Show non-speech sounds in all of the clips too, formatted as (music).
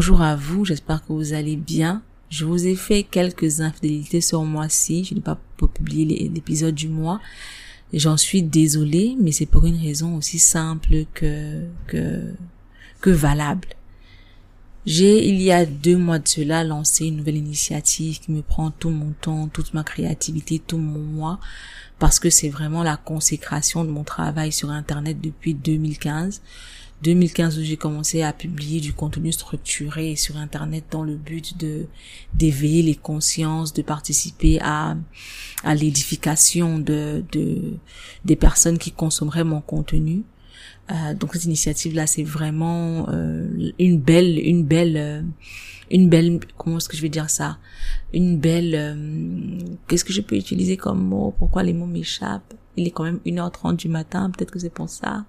Bonjour à vous, j'espère que vous allez bien. Je vous ai fait quelques infidélités sur moi-ci, je n'ai pas publié l'épisode du mois. J'en suis désolée, mais c'est pour une raison aussi simple que, que, que valable. J'ai, il y a deux mois de cela, lancé une nouvelle initiative qui me prend tout mon temps, toute ma créativité, tout mon mois, parce que c'est vraiment la consécration de mon travail sur Internet depuis 2015. 2015 où j'ai commencé à publier du contenu structuré sur internet dans le but de d'éveiller les consciences, de participer à à l'édification de, de des personnes qui consommeraient mon contenu. Euh, donc cette initiative là, c'est vraiment euh, une belle une belle euh, une belle comment est-ce que je vais dire ça? Une belle euh, qu'est-ce que je peux utiliser comme mot? Pourquoi les mots m'échappent? Il est quand même 1h30 du matin, peut-être que c'est pour ça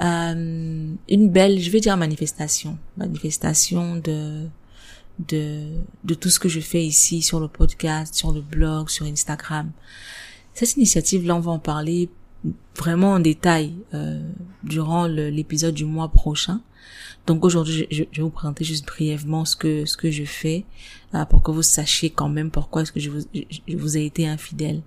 euh, une belle, je vais dire manifestation, manifestation de de de tout ce que je fais ici sur le podcast, sur le blog, sur Instagram. Cette initiative-là, on va en parler vraiment en détail euh, durant l'épisode du mois prochain. Donc aujourd'hui, je, vais vous présenter juste brièvement ce que ce que je fais euh, pour que vous sachiez quand même pourquoi est-ce que je vous je vous ai été infidèle.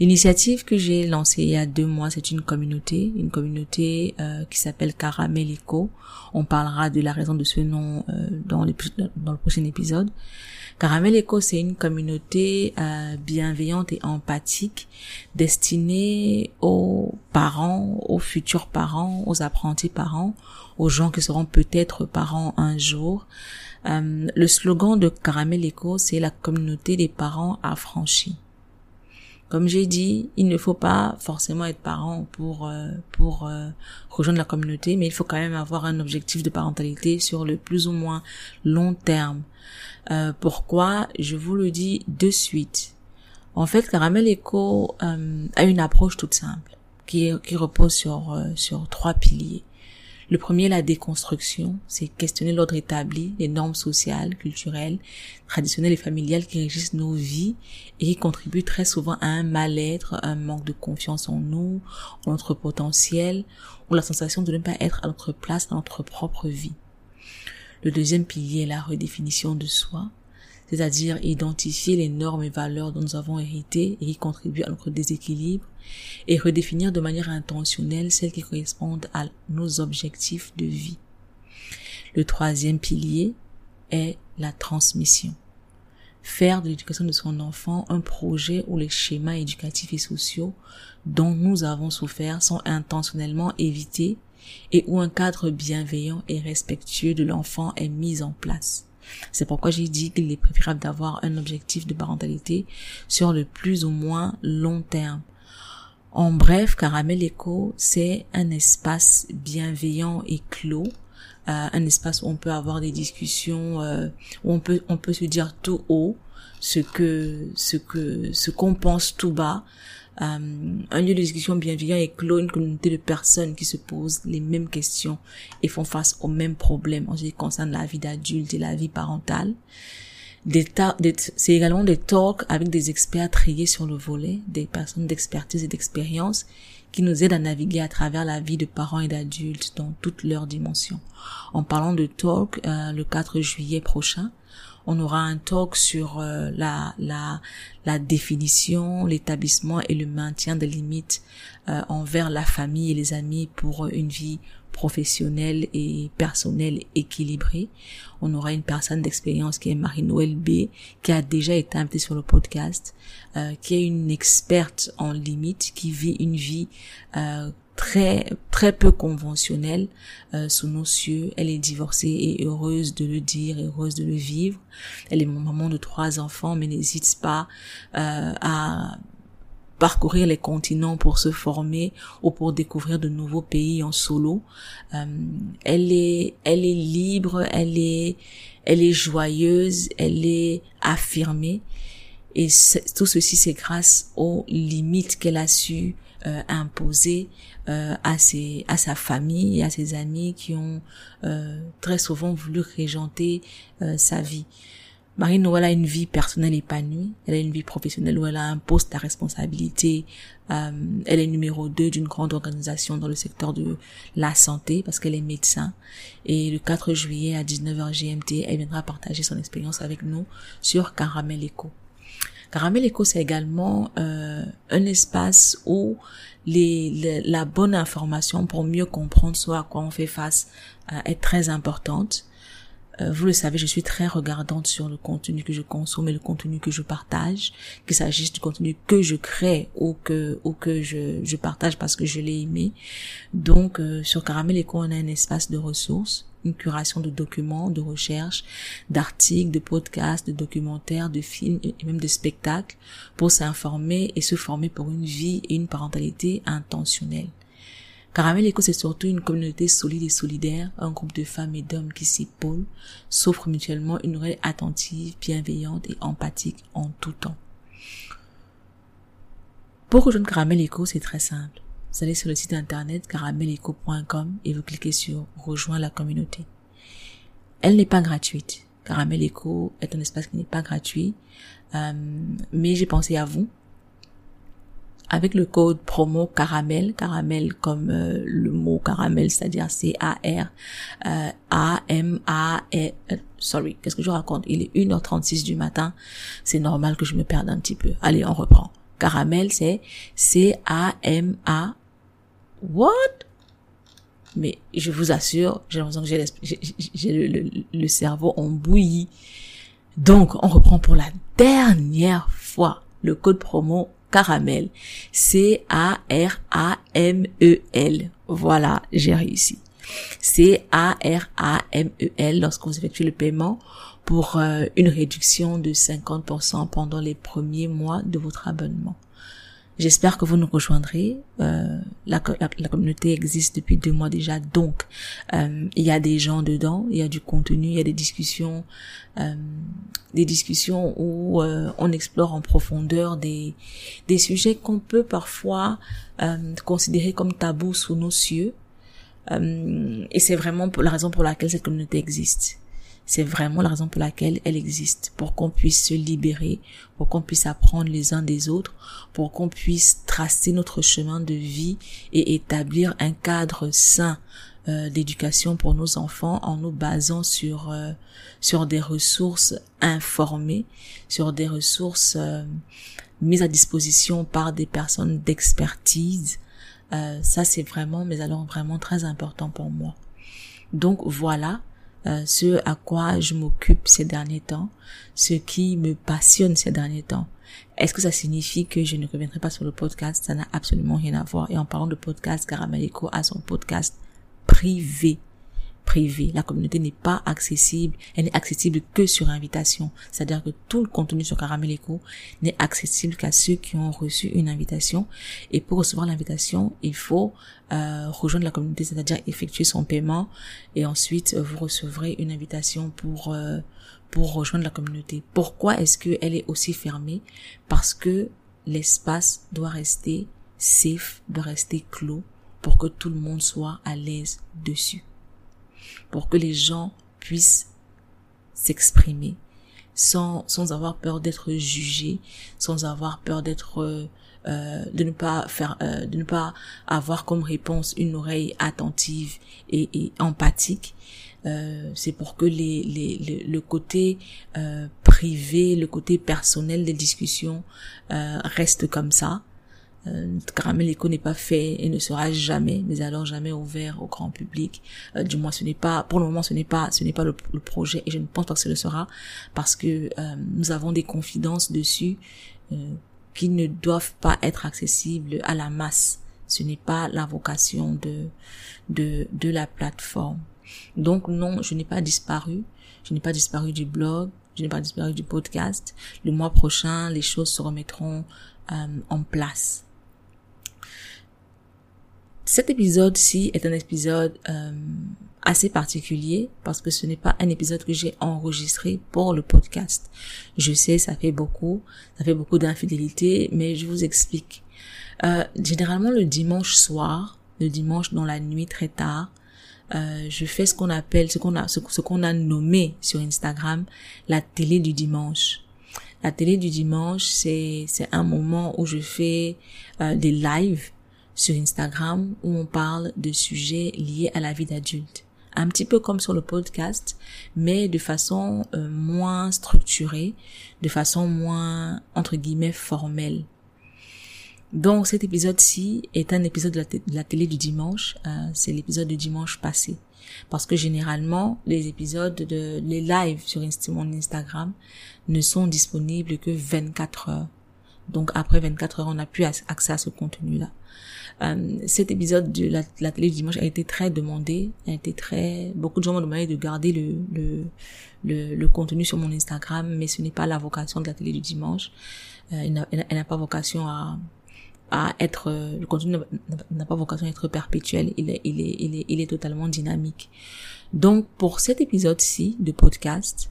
L'initiative que j'ai lancée il y a deux mois, c'est une communauté, une communauté euh, qui s'appelle Caramel On parlera de la raison de ce nom euh, dans, le prochain épisode. Caramel c'est une communauté euh, bienveillante et empathique destinée aux parents, aux futurs parents, aux apprentis parents, aux gens qui seront peut-être parents un jour. le slogan de Caramel c'est la communauté des parents affranchis. Comme j'ai dit, il ne faut pas forcément être parent pour euh, pour euh, rejoindre la communauté, mais il faut quand même avoir un objectif de parentalité sur le plus ou moins long terme. Euh, pourquoi? Je vous le dis de suite. En fait, Caramel Eco a une approche toute simple qui, qui repose sur sur trois piliers. Le premier, la déconstruction, c'est questionner l'ordre établi, les normes sociales, culturelles, traditionnelles et familiales qui régissent nos vies et qui contribuent très souvent à un mal-être, un manque de confiance en nous, en notre potentiel, ou la sensation de ne pas être à notre place dans notre propre vie. Le deuxième pilier est la redéfinition de soi, c'est-à-dire identifier les normes et valeurs dont nous avons hérité et qui contribuent à notre déséquilibre, et redéfinir de manière intentionnelle celles qui correspondent à nos objectifs de vie. Le troisième pilier est la transmission. Faire de l'éducation de son enfant un projet où les schémas éducatifs et sociaux dont nous avons souffert sont intentionnellement évités et où un cadre bienveillant et respectueux de l'enfant est mis en place. C'est pourquoi j'ai dit qu'il est préférable d'avoir un objectif de parentalité sur le plus ou moins long terme. En bref, Caramel Eco, c'est un espace bienveillant et clos, euh, un espace où on peut avoir des discussions, euh, où on peut on peut se dire tout haut ce que ce que ce qu'on pense tout bas, euh, un lieu de discussion bienveillant et clos, une communauté de personnes qui se posent les mêmes questions et font face aux mêmes problèmes en ce qui concerne la vie d'adulte et la vie parentale. C'est également des talks avec des experts triés sur le volet, des personnes d'expertise et d'expérience qui nous aident à naviguer à travers la vie de parents et d'adultes dans toutes leurs dimensions. En parlant de talk, euh, le 4 juillet prochain, on aura un talk sur euh, la, la, la définition, l'établissement et le maintien des limites euh, envers la famille et les amis pour une vie professionnelle et personnelle équilibrée. On aura une personne d'expérience qui est Marie-Noël B, qui a déjà été invitée sur le podcast, euh, qui est une experte en limites, qui vit une vie très très peu conventionnelle euh, sous nos cieux. Elle est divorcée et heureuse de le dire, heureuse de le vivre. Elle est maman de trois enfants, mais n'hésite pas euh, à parcourir les continents pour se former ou pour découvrir de nouveaux pays en solo. Euh, elle est elle est libre, elle est elle est joyeuse, elle est affirmée. Et tout ceci, c'est grâce aux limites qu'elle a su euh, imposer euh, à ses à sa famille et à ses amis qui ont euh, très souvent voulu régenter sa vie. Marine, où elle a une vie personnelle épanouie, elle a une vie professionnelle où elle a un poste à responsabilité, euh, elle est numéro 2 d'une grande organisation dans le secteur de la santé parce qu'elle est médecin. Et le 4 juillet à 19h GMT, elle viendra partager son expérience avec nous sur Caramel Eco. Caramel Eco, c'est également euh, un espace où la bonne information pour mieux comprendre ce à quoi on fait face euh, est très importante. Euh, vous le savez, je suis très regardante sur le contenu que je consomme et le contenu que je partage, qu'il s'agisse du contenu que je crée ou que ou que je, je partage parce que je l'ai aimé. Donc euh, sur Caramel Eco, on a un espace de ressources, une curation de documents, de recherches, d'articles, de podcasts, de documentaires, de films et même de spectacles pour s'informer et se former pour une vie et une parentalité intentionnelle. Caramel Eco, c'est surtout une communauté solide et solidaire, un groupe de femmes et d'hommes qui s'épaulent, s'offrent mutuellement une oreille attentive, bienveillante et empathique en tout temps. Pour rejoindre Caramel Eco, c'est très simple. Vous allez sur le site internet carameleco.com et vous cliquez sur rejoindre la communauté. Elle n'est pas gratuite. Caramel Eco est un espace qui n'est pas gratuit, euh, mais j'ai pensé à vous avec le code promo caramel, caramel comme euh, le mot caramel, c'est-à-dire C-A-R A-M-A-E, euh, sorry, qu'est-ce que je raconte? Il est 1h36 du matin, c'est normal que je me perde un petit peu. Allez, on reprend. Caramel, c'est C-A-M-A, what? Mais je vous assure, j'ai l'impression que j'ai le, le, le cerveau en bouillie. Donc, on reprend pour la dernière fois le code promo caramel. C-A-R-A-M-E-L. Voilà, j'ai réussi. C-A-R-A-M-E-L lorsque vous effectuez le paiement pour euh, une réduction de 50% pendant les premiers mois de votre abonnement. J'espère que vous nous rejoindrez. Euh, la, la, communauté existe depuis deux mois déjà, donc euh, il y a des gens dedans, il y a du contenu, il y a des discussions, euh, des discussions où euh, on explore en profondeur des des sujets qu'on peut parfois euh, considérer comme tabous sous nos cieux. Euh, et c'est vraiment la raison pour laquelle cette communauté existe. C'est vraiment la raison pour laquelle elle existe, pour qu'on puisse se libérer, pour qu'on puisse apprendre les uns des autres, pour qu'on puisse tracer notre chemin de vie et établir un cadre sain euh, d'éducation pour nos enfants en nous basant sur euh, sur des ressources informées, sur des ressources euh, mises à disposition par des personnes d'expertise. ça c'est vraiment mais alors vraiment très important pour moi. Donc voilà, euh, ce à quoi je m'occupe ces derniers temps, ce qui me passionne ces derniers temps. Est-ce que ça signifie que je ne reviendrai pas sur le podcast? Ça n'a absolument rien à voir. Et en parlant de podcast, Caramelico a son podcast privé La communauté n'est pas accessible, elle n'est accessible que sur invitation. C'est-à-dire que tout le contenu sur Caramel n'est accessible qu'à ceux qui ont reçu une invitation. Et pour recevoir l'invitation, il faut euh, rejoindre la communauté, c'est-à-dire effectuer son paiement et ensuite vous recevrez une invitation pour euh, pour rejoindre la communauté. Pourquoi est-ce qu'elle est aussi fermée? Parce que l'espace doit rester safe, doit rester clos pour que tout le monde soit à l'aise dessus pour que les gens puissent s'exprimer sans, sans avoir peur d'être jugés, sans avoir peur d'être euh, euh, de ne pas faire euh, de ne pas avoir comme réponse une oreille attentive et, et empathique. Euh, c'est pour que les, les, le côté euh, privé le côté personnel des discussions euh, reste comme ça euh, Caramel Eco n'est pas fait et ne sera jamais, mais alors jamais ouvert au grand public. Euh, du moins, ce n'est pas, pour le moment, ce n'est pas, ce n'est pas le, projet et je ne pense pas que ce le sera parce que euh, nous avons des confidences dessus euh, qui ne doivent pas être accessibles à la masse. Ce n'est pas la vocation de, de, de la plateforme. Donc non, je n'ai pas disparu. Je n'ai pas disparu du blog. Je n'ai pas disparu du podcast. Le mois prochain, les choses se remettront euh, en place. Cet épisode-ci est un épisode euh, assez particulier parce que ce n'est pas un épisode que j'ai enregistré pour le podcast. Je sais, ça fait beaucoup, ça fait beaucoup d'infidélité, mais je vous explique. Euh, généralement le dimanche soir, le dimanche dans la nuit très tard, euh, je fais ce qu'on appelle, ce qu'on a, ce, qu'on a nommé sur Instagram, la télé du dimanche. La télé du dimanche, c'est un moment où je fais euh, des lives sur Instagram où on parle de sujets liés à la vie d'adulte. Un petit peu comme sur le podcast, mais de façon euh, moins structurée, de façon moins, entre guillemets, formelle. Donc cet épisode-ci est un épisode de la, télé du dimanche. Euh, c'est l'épisode du dimanche passé. Parce que généralement, les épisodes de les lives sur mon Instagram ne sont disponibles que 24 heures. Donc après 24 heures, on n'a plus accès à ce contenu-là. Euh, cet épisode de la, télé du dimanche a été très demandé, a été très, beaucoup de gens m'ont demandé de garder le, le, le, contenu sur mon Instagram, mais ce n'est pas la vocation de la télé du dimanche. Euh, elle n'a pas vocation à, à être euh, le contenu n'a pas vocation à être perpétuel il est il est il est il est totalement dynamique donc pour cet épisode-ci de podcast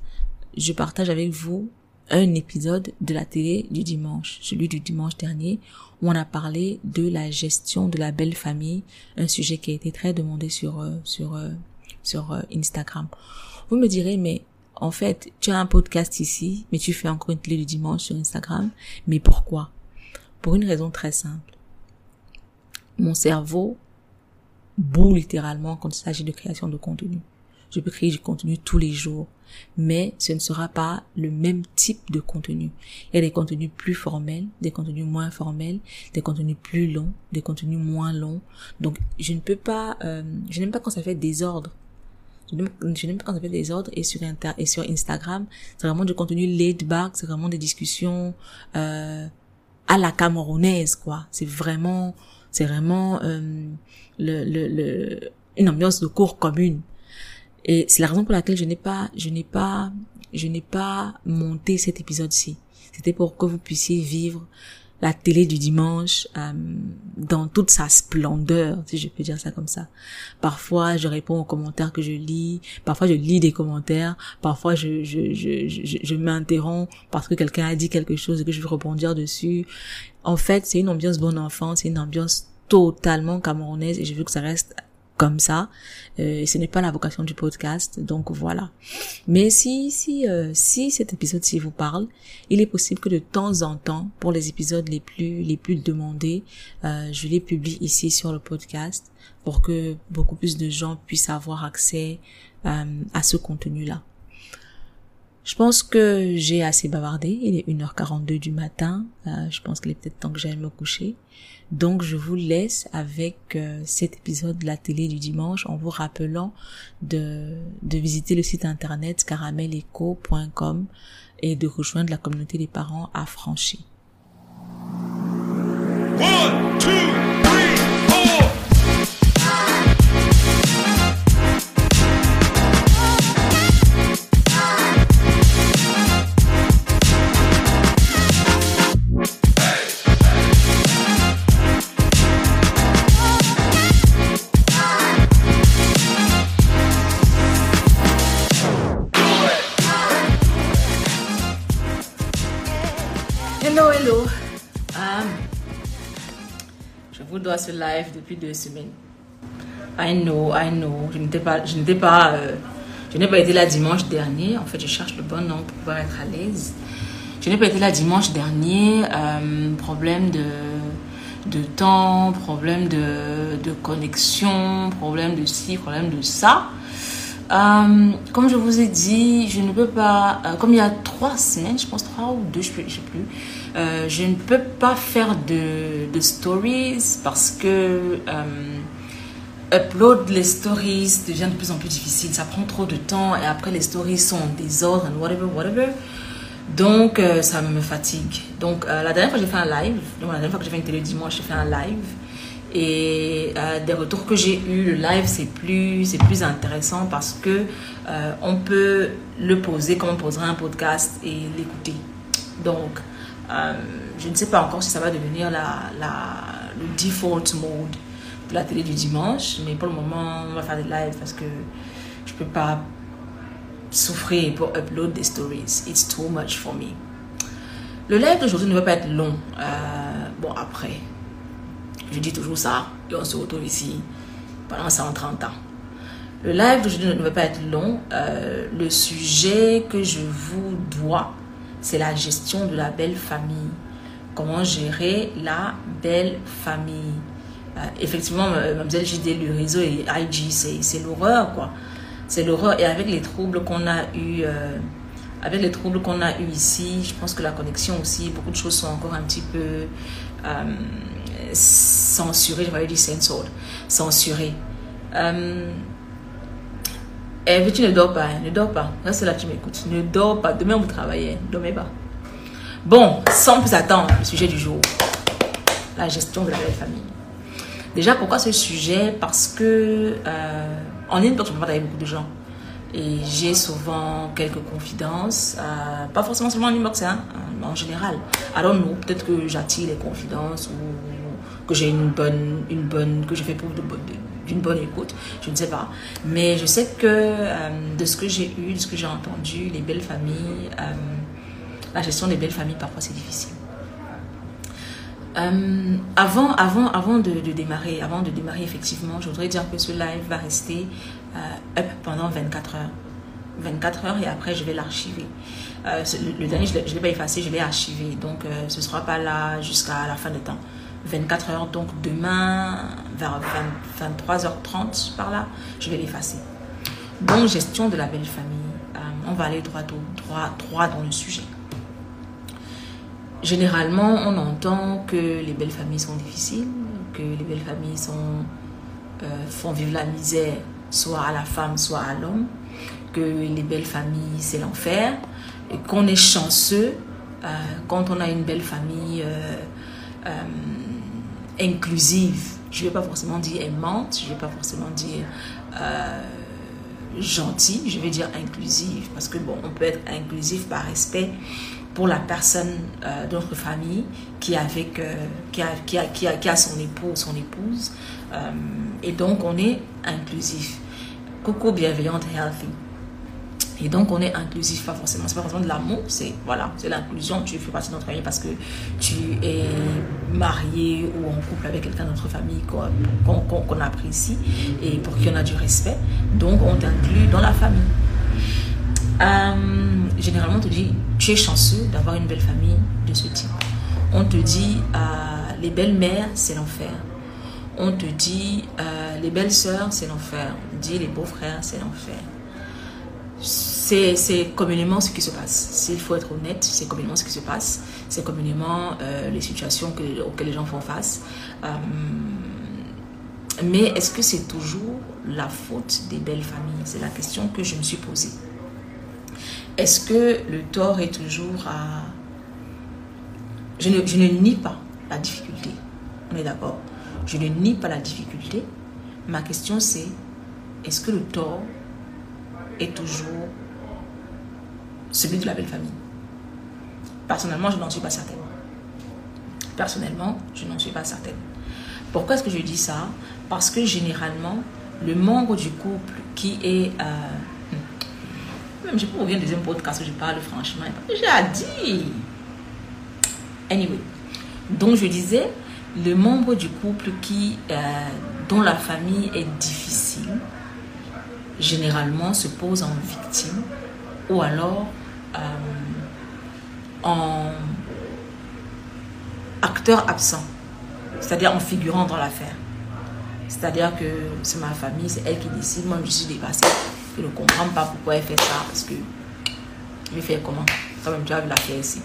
je partage avec vous un épisode de la télé du dimanche celui du dimanche dernier où on a parlé de la gestion de la belle famille un sujet qui a été très demandé sur euh, sur euh, sur Instagram vous me direz mais en fait tu as un podcast ici mais tu fais encore une télé du dimanche sur Instagram mais pourquoi? Pour une raison très simple. Mon cerveau boue littéralement quand il s'agit de création de contenu. Je peux créer du contenu tous les jours, mais ce ne sera pas le même type de contenu. Il y a des contenus plus formels, des contenus moins formels, des contenus plus longs, des contenus moins longs. Donc, je ne peux pas, euh, je n'aime pas quand ça fait désordre. Je n'aime pas quand ça fait désordre et sur et sur Instagram, c'est vraiment du contenu laid back, c'est vraiment des discussions euh, à la camerounaise quoi c'est vraiment c'est vraiment euh, le, le, le, une ambiance de cours commune et c'est la raison pour laquelle je n'ai pas je n'ai pas je n'ai pas monté cet épisode-ci c'était pour que vous puissiez vivre la télé du dimanche euh, dans toute sa splendeur, si je peux dire ça comme ça. Parfois, je réponds aux commentaires que je lis, parfois je lis des commentaires, parfois je je je je, m'interromps parce que quelqu'un a dit quelque chose et que je veux rebondir dessus. En fait, c'est une ambiance bon enfant, c'est une ambiance totalement camerounaise et je veux que ça reste comme ça. Euh, ce n'est pas la vocation du podcast, donc voilà. Mais si si euh, si cet épisode-ci vous parle, il est possible que de temps en temps, pour les épisodes les plus les plus demandés, euh, je les publie ici sur le podcast pour que beaucoup plus de gens puissent avoir accès euh, à ce contenu-là. Je pense que j'ai assez bavardé. Il est 1h42 du matin. Euh, je pense qu'il est peut-être temps que j'aille me coucher. Donc je vous laisse avec euh, cet épisode de la télé du dimanche en vous rappelant de, de visiter le site internet carameleco.com et de rejoindre la communauté des parents affranchis. Dois ce live depuis deux semaines. I know, I know. Je n'étais pas, je n'étais pas, euh, je n'ai pas été là dimanche dernier. En fait, je cherche le bon nom pour pouvoir être à l'aise. Je n'ai pas été là dimanche dernier. Euh, problème de, de temps, problème de, de connexion, problème de ci, problème de ça. Euh, comme je vous ai dit, je ne peux pas, comme il y a trois semaines, je pense trois ou deux, je ne sais plus, euh, je ne peux pas faire de, stories parce que euh, upload les stories devient de plus en plus difficile. Ça prend trop de temps et après les stories sont en désordre and whatever, whatever. Donc euh, ça me fatigue. Donc la dernière fois j'ai fait un live, donc la dernière fois que j'ai fait une télé dimanche, j'ai fait un live. Et des retours que j'ai eu, le live c'est plus plus intéressant parce que on peut le poser comme on poserait un podcast et l'écouter. Donc euh, je ne sais pas encore si ça va devenir la, le default mode de la télé du dimanche, mais pour le moment, on va faire des lives parce que je peux pas souffrir pour upload des stories. It's too much for me. Le live d'aujourd'hui ne va pas être long. Euh, bon, après, je dis toujours ça et on se retrouve ici pendant 130 ans. Le live d'aujourd'hui ne va pas être long. Euh, le sujet que je vous dois, c'est la gestion de la belle famille. Comment gérer la belle famille. Euh, effectivement, Mademoiselle JD, le réseau et IG, c'est l'horreur, quoi. C'est l'horreur. Et avec les troubles qu'on a eu, euh, avec les troubles qu'on a eu ici, je pense que la connexion aussi, beaucoup de choses sont encore un petit peu euh, censurées, je vais dire censored, censurées. Euh, eh, tu ne dors pas, hein, ne dors pas. Reste là, tu m'écoutes. Ne dors pas. Demain, vous travaillez. Ne dormez pas. Bon, sans plus attendre, le sujet du jour. La gestion de la famille. Déjà, pourquoi ce sujet? Parce que euh, en inbox, je parle avec beaucoup de gens. Et j'ai souvent quelques confidences, euh, pas forcément seulement en inbox, hein, en général. Alors non, peut-être que j'attire les confidences ou que j'ai une bonne, une bonne, que je fais preuve d'une bonne écoute, je ne sais pas. Mais je sais que euh, de ce que j'ai eu, de ce que j'ai entendu, les belles familles, euh, la gestion des belles familles, parfois c'est difficile. Euh, avant, avant, avant de, démarrer, avant de démarrer effectivement, je voudrais dire que ce live va rester up pendant 24 heures. 24 heures et après je vais l'archiver. Euh, le, dernier, je ne l'ai pas effacé, je l'ai archivé. Donc ce ne sera pas là jusqu'à la fin de temps. 24 heures, donc demain vers 23h30 par là, je vais l'effacer. Donc gestion de la belle famille. on va aller droit, dans le sujet. Généralement, on entend que les belles familles sont difficiles, que les belles familles sont, euh, font vivre la misère soit à la femme, soit à l'homme, que les belles familles, c'est l'enfer, et qu'on est chanceux euh, quand on a une belle famille euh, inclusive. Je ne vais pas forcément dire aimante, je ne vais pas forcément dire gentille, je vais dire inclusive, parce que bon, on peut être inclusif par respect, pour la personne euh, de notre famille qui, avec, euh, qui, a, qui, a, qui, a, qui, a, son époux ou son épouse. Euh, et donc, on est inclusif. Coco bienveillante, healthy. Et donc, on est inclusif, pas forcément, c'est pas forcément de l'amour, c'est voilà, c'est l'inclusion. Tu fais partie de notre famille parce que tu es marié ou en couple avec quelqu'un de notre famille qu'on apprécie et pour qui on a du respect. Donc, on t'inclut dans la famille. Euh, généralement, on te dit, tu es chanceux d'avoir une belle famille de ce type. On te dit, euh, les belles-mères, c'est l'enfer. On te dit, euh, les belles-sœurs, c'est l'enfer. On te dit, les beaux-frères, c'est l'enfer. C'est communément ce qui se passe. S'il faut être honnête, c'est communément ce qui se passe. C'est communément les situations que, auxquelles les gens font face. mais est-ce que c'est toujours la faute des belles familles? C'est la question que je me suis posée. Est-ce que le tort est toujours à... Je ne, je ne nie pas la difficulté. On est d'accord Je ne nie pas la difficulté. Ma question c'est, est-ce que le tort est toujours celui de la belle famille Personnellement, je n'en suis pas certaine. Personnellement, je n'en suis pas certaine. Pourquoi est-ce que je dis ça? Parce que généralement, le membre du couple qui est... Euh, même, je peux ouvrir un deuxième podcast où je parle franchement. J'ai à dire. Anyway. Donc, je disais, le membre du couple qui, euh, dont la famille est difficile, généralement se pose en victime ou alors euh, en acteur absent, c'est-à-dire en figurant dans l'affaire. C'est-à-dire que c'est ma famille, c'est elle qui décide, moi je suis dépassée. Je ne comprends pas pourquoi elle fait ça parce que je vais faire comment? Quand même, tu as vu ici.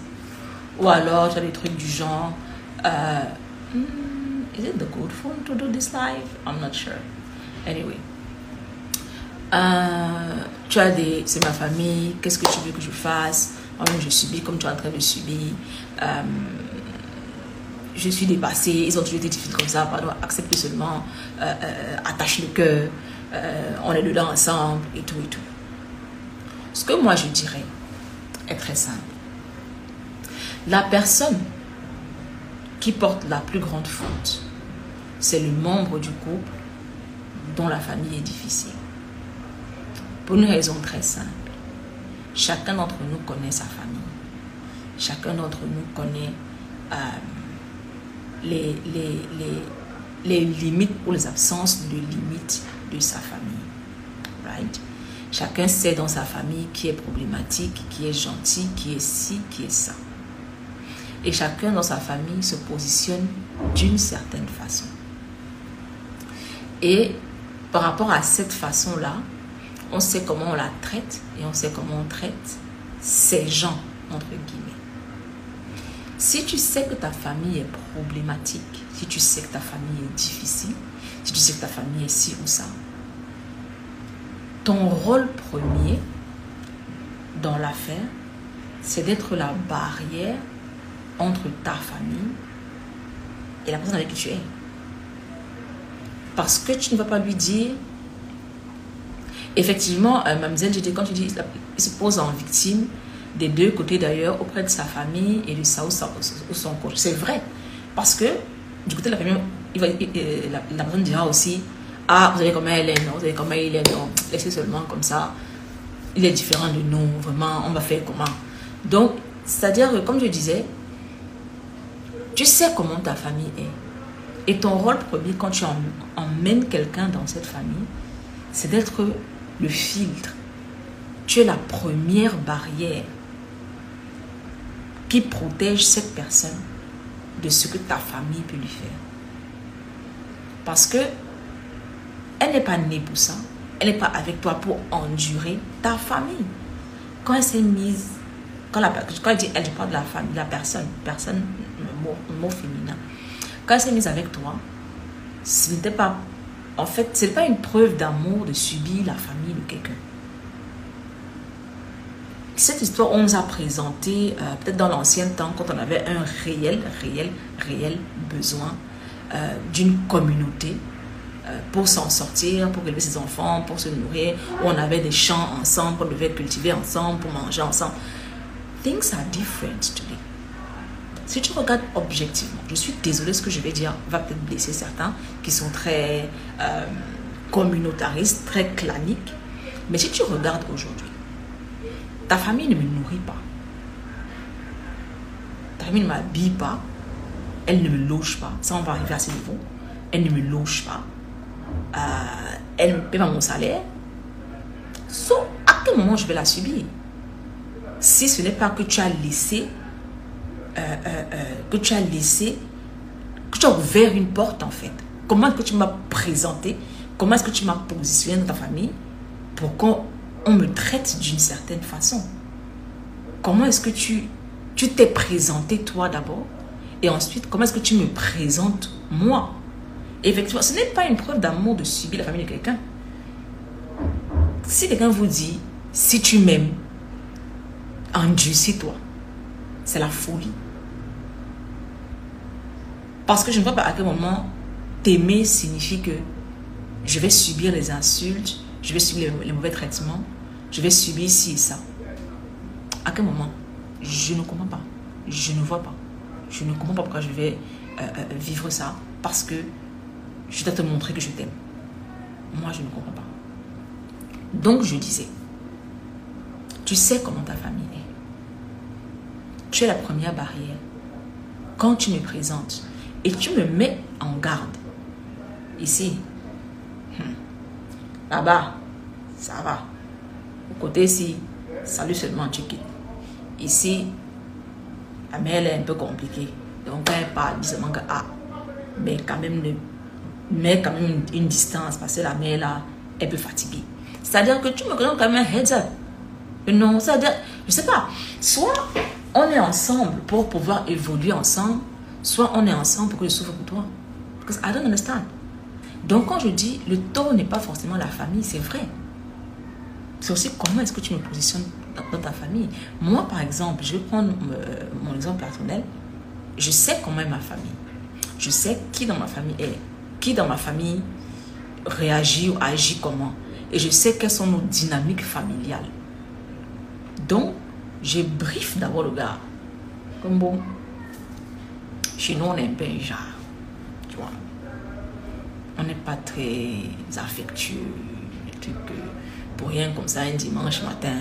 Ou alors, tu as des trucs du genre euh, hmm, Is it the good phone to do this live? I'm not sure. Anyway. Euh, tu as des. C'est ma famille, qu'est-ce que tu veux que je fasse? Oh, Je subis comme tu es en train de subir. Euh, je suis dépassée, ils ont toujours été difficiles comme ça, pardon, accepte seulement, attache le cœur. Euh, on est dedans ensemble et tout et tout. Ce que moi je dirais est très simple. La personne qui porte la plus grande faute, c'est le membre du couple dont la famille est difficile. Pour une raison très simple. Chacun d'entre nous connaît sa famille. Chacun d'entre nous connaît euh, les, les, limites ou les absences de limites de sa famille. right? Chacun sait dans sa famille qui est problématique, qui est gentil, qui est ci, qui est ça. Et chacun dans sa famille se positionne d'une certaine façon. Et par rapport à cette façon-là, on sait comment on la traite et on sait comment on traite ces gens, entre guillemets. Si tu sais que ta famille est problématique, si tu sais que ta famille est difficile, si tu sais que ta famille est ci ou ça, ton rôle premier dans l'affaire, c'est d'être la barrière entre ta famille et la personne avec qui tu es. Parce que tu ne vas pas lui dire, effectivement, euh, mademoiselle, quand tu dis, il se pose en victime des deux côtés d'ailleurs, auprès de sa famille et de sa ou, son coach. C'est vrai. Parce que du côté de la famille, il va, la, la, personne dira aussi, ah, vous savez comment elle est, non, vous savez comment il est, non, laissez seulement comme ça. Il est différent de nous, vraiment, on va faire comment? Donc, c'est-à-dire que, comme je disais, tu sais comment ta famille est. Et ton rôle premier, quand tu emmènes quelqu'un dans cette famille, c'est d'être le filtre. Tu es la première barrière qui protège cette personne de ce que ta famille peut lui faire. Parce que elle n'est pas née pour ça. Elle n'est pas avec toi pour endurer ta famille. Quand elle s'est mise, quand, la, quand elle dit elle, je parle de la famille, la personne, personne, mot, mot féminin. Quand elle s'est mise avec toi, ce n'était pas, en fait, ce pas une preuve d'amour de subir la famille de quelqu'un cette histoire, on nous a présenté euh, peut-être dans l'ancien temps, quand on avait un réel, réel, réel besoin euh, d'une communauté euh, pour s'en sortir, pour élever ses enfants, pour se nourrir, on avait des champs ensemble, on devait cultiver ensemble, pour manger ensemble. Things are different today. Si tu regardes objectivement, je suis désolée, ce que je vais dire va peut-être blesser certains qui sont très communautaristes, très claniques. Mais si tu regardes aujourd'hui, ta famille ne me nourrit pas. Ta famille ne m'habille pas. Elle ne me loge pas. Ça, on va arriver à ce niveau. Elle ne me loge pas. Euh, elle ne paie pas mon salaire. So, à quel moment je vais la subir? Si ce n'est pas que tu as laissé, euh, euh, que tu as laissé, que tu as ouvert une porte en fait. Comment est-ce que tu m'as présenté? Comment est-ce que tu m'as positionné dans ta famille pour qu'on on me traite d'une certaine façon? Comment est-ce que tu tu t'es présenté toi d'abord? Et ensuite comment est-ce que tu me présentes moi? Effectivement, ce n'est pas une preuve d'amour de subir la famille de quelqu'un. Si quelqu'un vous dit si tu m'aimes, endurcis-toi. C'est la folie. Parce que je ne vois pas à quel moment t'aimer signifie que je vais subir les insultes, je vais subir les, mauvais traitements, je vais subir ci et ça. À quel moment? Je ne comprends pas. Je ne vois pas. Je ne comprends pas pourquoi je vais euh, euh, vivre ça. Parce que je dois te montrer que je t'aime. Moi, je ne comprends pas. Donc, je disais, tu sais comment ta famille est. Tu es la première barrière. Quand tu me présentes et tu me mets en garde, ici, hmm, là-bas, ça va. Au côté ici, salut seulement, tu quittes. Ici, la mère est un peu compliquée. Donc quand elle parle, seulement que ah, mais quand même, mais quand même une, distance parce que la mère là, elle peut fatiguer. C'est-à-dire que tu me donnes quand même un heads up. Non, c'est-à-dire, je sais pas, soit on est ensemble pour pouvoir évoluer ensemble, soit on est ensemble pour que je souffre pour toi. Que I don't understand. Donc quand je dis le taux n'est pas forcément la famille, c'est vrai. C'est aussi comment est-ce que tu me positionnes dans, ta famille. Moi, par exemple, je vais prendre euh, mon exemple personnel. Je sais comment est ma famille. Je sais qui dans ma famille est. Qui dans ma famille réagit ou agit comment. Et je sais quelles sont nos dynamiques familiales. Donc, je brief d'abord le gars. Comme bon, chez nous, on est un peu un genre. Tu vois. On n'est pas très affectueux. Pour rien comme ça un dimanche matin,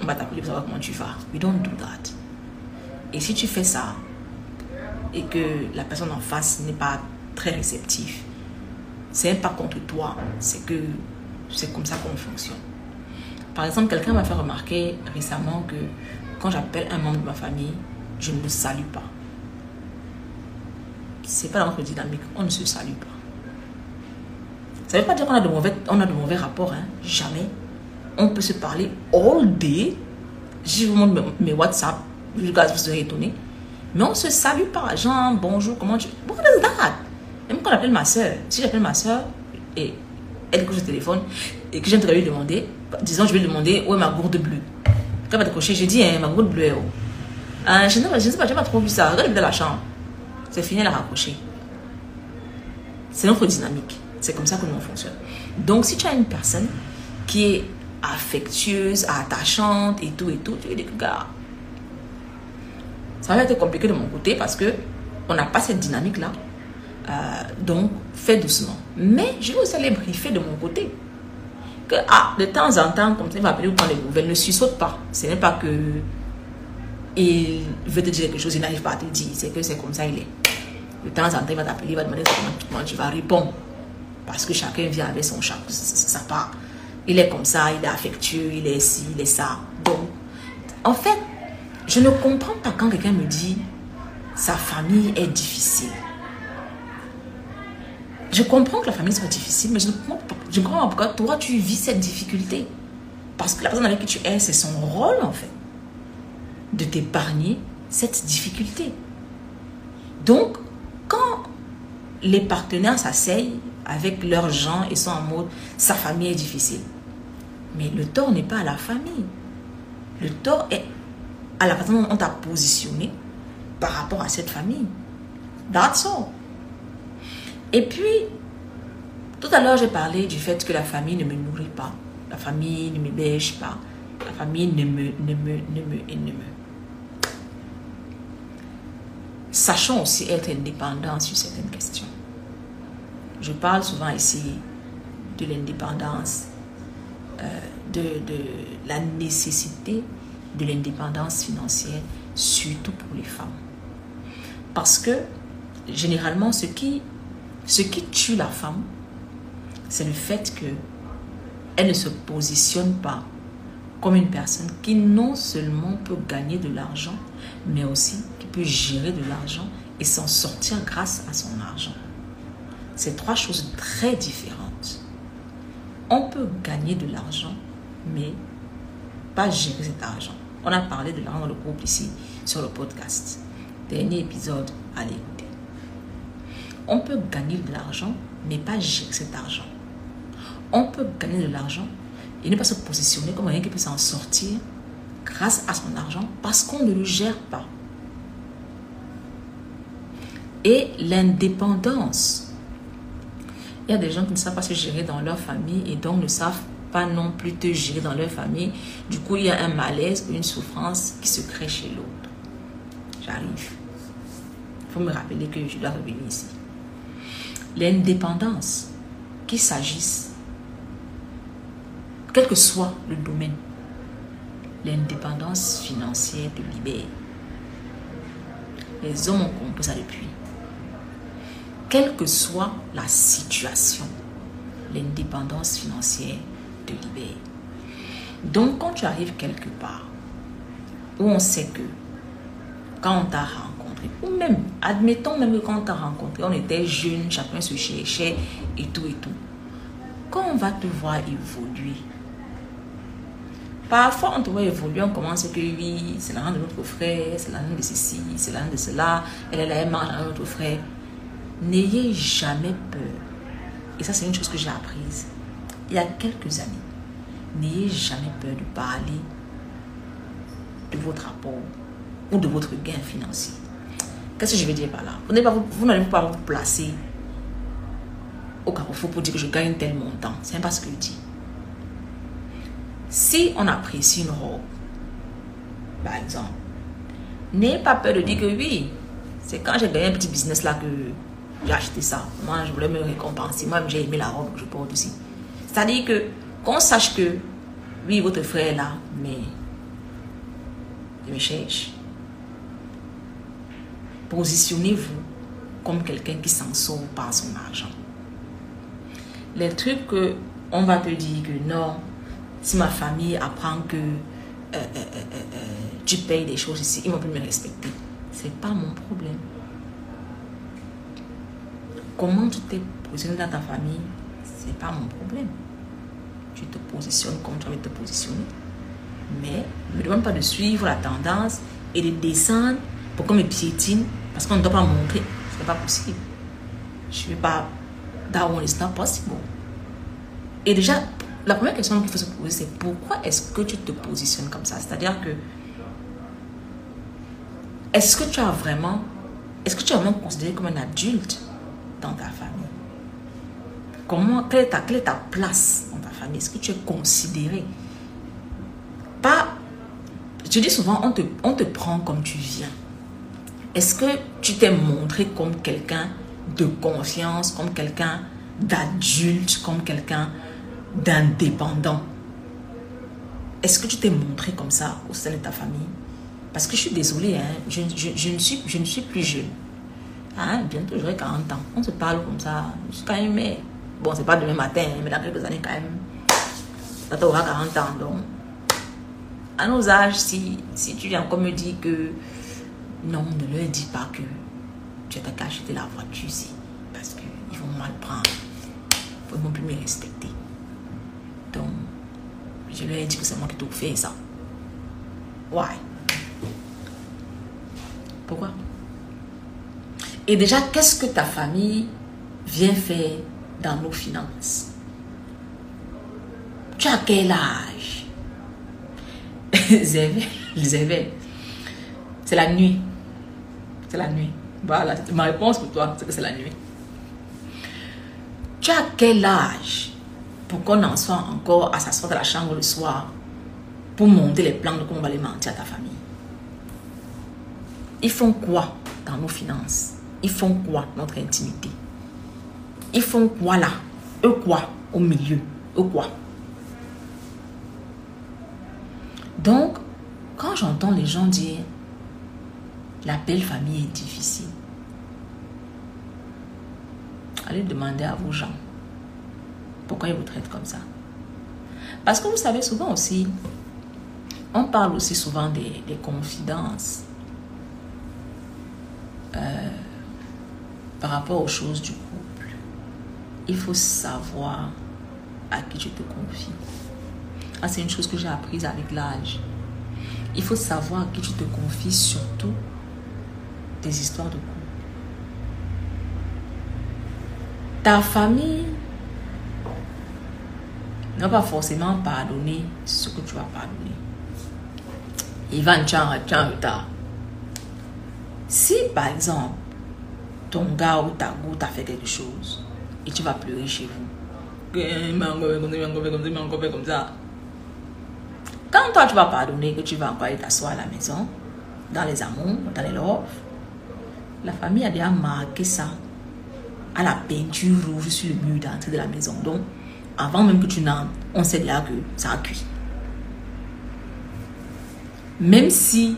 on va t'appeler pour savoir comment tu vas. We don't do that. Et si tu fais ça et que la personne en face n'est pas très réceptive, c'est pas contre toi, c'est que c'est comme ça qu'on fonctionne. Par exemple, quelqu'un m'a fait remarquer récemment que quand j'appelle un membre de ma famille, je ne le salue pas. C'est pas dans notre dynamique, on ne se salue pas. Ça ne veut pas dire qu'on a de mauvais, on a de mauvais rapports, hein. jamais. On peut se parler all day. Je vous montre mes WhatsApp, vous serez étonnés. Mais on se salue pas. Genre, bonjour, comment tu... What is that? Même quand j'appelle ma soeur, si j'appelle ma soeur et elle que je téléphone et que j'aimerais lui demander, disons, je vais lui demander où est ma gourde bleue? Quand elle va décrocher, j'ai dit, hein, ma gourde bleue. Oh. Euh, je ne sais pas, je sais pas, trop vu ça. Regarde la chambre. C'est fini, elle a raccroché. C'est notre dynamique. C'est comme ça que nous fonctionne. Donc, si tu as une personne qui est affectueuse, attachante et tout et tout, tu lui dis, gars, ça va être compliqué de mon côté parce que on n'a pas cette dynamique-là. Euh, donc, fais doucement. Mais je vais aussi aller briefer de mon côté. Que, ah, de temps en temps, comme tu vas appeler ou prendre les nouvelles, ne saute pas. Ce n'est pas que il veut te dire quelque chose, il n'arrive pas à te dire. C'est que c'est comme ça, il est. De temps en temps, il va t'appeler, il va demander comment, tu vas répondre. Parce que chacun vient avec son chat, ça part. Il est comme ça, il est affectueux, il est ci, il est ça. Donc, en fait, je ne comprends pas quand quelqu'un me dit sa famille est difficile. Je comprends que la famille soit difficile, mais je ne comprends pas, je comprends pas pourquoi toi tu vis cette difficulté. Parce que la personne avec qui tu es, c'est son rôle en fait de t'épargner cette difficulté. Donc, les partenaires s'asseyent avec leurs gens et sont en mode sa famille est difficile, mais le tort n'est pas à la famille. Le tort est à la façon dont on t'a positionné par rapport à cette famille. That's all. Et puis, tout à l'heure, j'ai parlé du fait que la famille ne me nourrit pas. La famille ne me bêche pas. La famille ne me, ne me, ne me, ne me. Sachons aussi être indépendants sur certaines questions. Je parle souvent ici de l'indépendance, euh, de, de la nécessité de l'indépendance financière, surtout pour les femmes. Parce que généralement, ce qui ce qui tue la femme, c'est le fait que elle ne se positionne pas comme une personne qui non seulement peut gagner de l'argent, mais aussi peut gérer de l'argent et s'en sortir grâce à son argent. C'est trois choses très différentes. On peut gagner de l'argent, mais pas gérer cet argent. On a parlé de l'argent dans le groupe ici sur le podcast. Dernier épisode, allez on peut gagner de l'argent, mais pas gérer cet argent. On peut gagner de l'argent et ne pas se positionner comme quelqu'un qui peut s'en sortir grâce à son argent parce qu'on ne le gère pas. Et l'indépendance. Il y a des gens qui ne savent pas se gérer dans leur famille et donc ne savent pas non plus te gérer dans leur famille. Du coup, il y a un malaise ou une souffrance qui se crée chez l'autre. J'arrive. Il faut me rappeler que je dois revenir ici l'indépendance, qu'il s'agisse, quel que soit le domaine, l'indépendance financière te libère. Les hommes ont compris ça depuis. Quelle que soit la situation, l'indépendance financière te libère. Donc quand tu arrives quelque part où on sait que quand on t'a ou même, admettons même quand on t'a rencontré, on était jeunes, chacun se cherchait et tout et tout. Quand on va te voir évoluer, parfois on te voit évoluer, on commence que oui, c'est l'un de notre frère, c'est l'un de ceci, c'est l'un de cela, elle est là, elle marche à notre frère. N'ayez jamais peur. Et ça, c'est une chose que j'ai apprise il y a quelques années. N'ayez jamais peur de parler de votre rapport ou de votre gain financier. Qu'est-ce que je veux dire par là? Vous n'allez pas, vous placer au carrefour pour dire que je gagne tel montant. C'est pas ce que je dis. Si on apprécie une robe, par exemple, n'ayez pas peur de dire que oui, c'est quand j'ai gagné un petit business là que j'ai acheté ça. Moi, je voulais me récompenser. Moi, j'ai aimé la robe que je porte aussi. C'est-à-dire que qu'on sache que oui, votre frère est là, mais il me cherche positionnez-vous comme quelqu'un qui s'en sort par son argent. Les trucs que on va te dire que non, si ma famille apprend que euh, euh, tu payes des choses ici, ils vont plus me respecter. C'est pas mon problème. Comment tu t'es positionné dans ta famille, c'est pas mon problème. Tu te positionnes comme tu de te positionner. Mais ne me demande pas de suivre la tendance et de descendre pour qu'on me piétine parce qu'on ne doit pas montrer. Ce n'est pas possible. Je ne vais pas. That one is not possible. Et déjà, la première question qu'il faut se poser, c'est pourquoi est-ce que tu te positionnes comme ça? C'est-à-dire que. Est-ce que tu as vraiment. Est-ce que tu es vraiment considéré comme un adulte? Dans ta famille Comment, quelle est, ta, quelle est ta place dans ta famille? Est-ce que tu es considéré? Pas. Je dis souvent, on te, on te prend comme tu viens. Est-ce que tu t'es montré comme quelqu'un de confiance, comme quelqu'un d'adulte, comme quelqu'un d'indépendant? Est-ce que tu t'es montré comme ça au sein de ta famille? Parce que je suis désolée, hein, je, je, ne suis, je ne suis plus jeune. Bientôt j'aurai 40 ans. On se parle comme ça. Je suis quand même... Bon, c'est pas demain matin, mais dans quelques années quand même. Tu auras 40 ans. Donc, à nos âges, si, si tu viens encore me dire que non, ne leur dis pas que tu as qu'à acheter la voiture ici. Parce qu'ils vont mal prendre. Ils vont plus me respecter. Donc, je leur ai dit que c'est moi qui t'ai fait ça. Why? Pourquoi? Et déjà, qu'est-ce que ta famille vient faire dans nos finances? Tu as quel âge? (laughs) Zével, c'est la nuit. C'est la nuit. Voilà, ma réponse pour toi, c'est que c'est la nuit. Tu as quel âge pour qu'on en soit encore à s'asseoir dans la chambre le soir pour monter les plans de comment on va les mentir à ta famille? Ils font quoi dans nos finances? Ils font quoi notre intimité? Ils font quoi là? Eux quoi Au milieu? Eux quoi? Donc, quand j'entends les gens dire la belle famille est difficile, allez demander à vos gens pourquoi ils vous traitent comme ça. Parce que vous savez, souvent aussi, on parle aussi souvent des, confidences. Euh, par rapport aux choses du couple, il faut savoir à qui tu te confies. Ah, c'est une chose que j'ai apprise avec l'âge. Il faut savoir à qui tu te confies, surtout des histoires de couple. Ta famille ne va pas forcément pardonner ce que tu vas pardonner. Il va en retard. Si, par exemple, ton gars ou ta go t'a fait quelque chose et tu vas pleurer chez vous. Quand toi tu vas pardonner, que tu vas encore aller t'asseoir à la maison, dans les amours, dans les loves, la famille a déjà marqué ça à la peinture rouge sur le mur d'entrée de la maison. Donc, avant même que tu n'entres, on sait déjà que ça a cuit. Même si,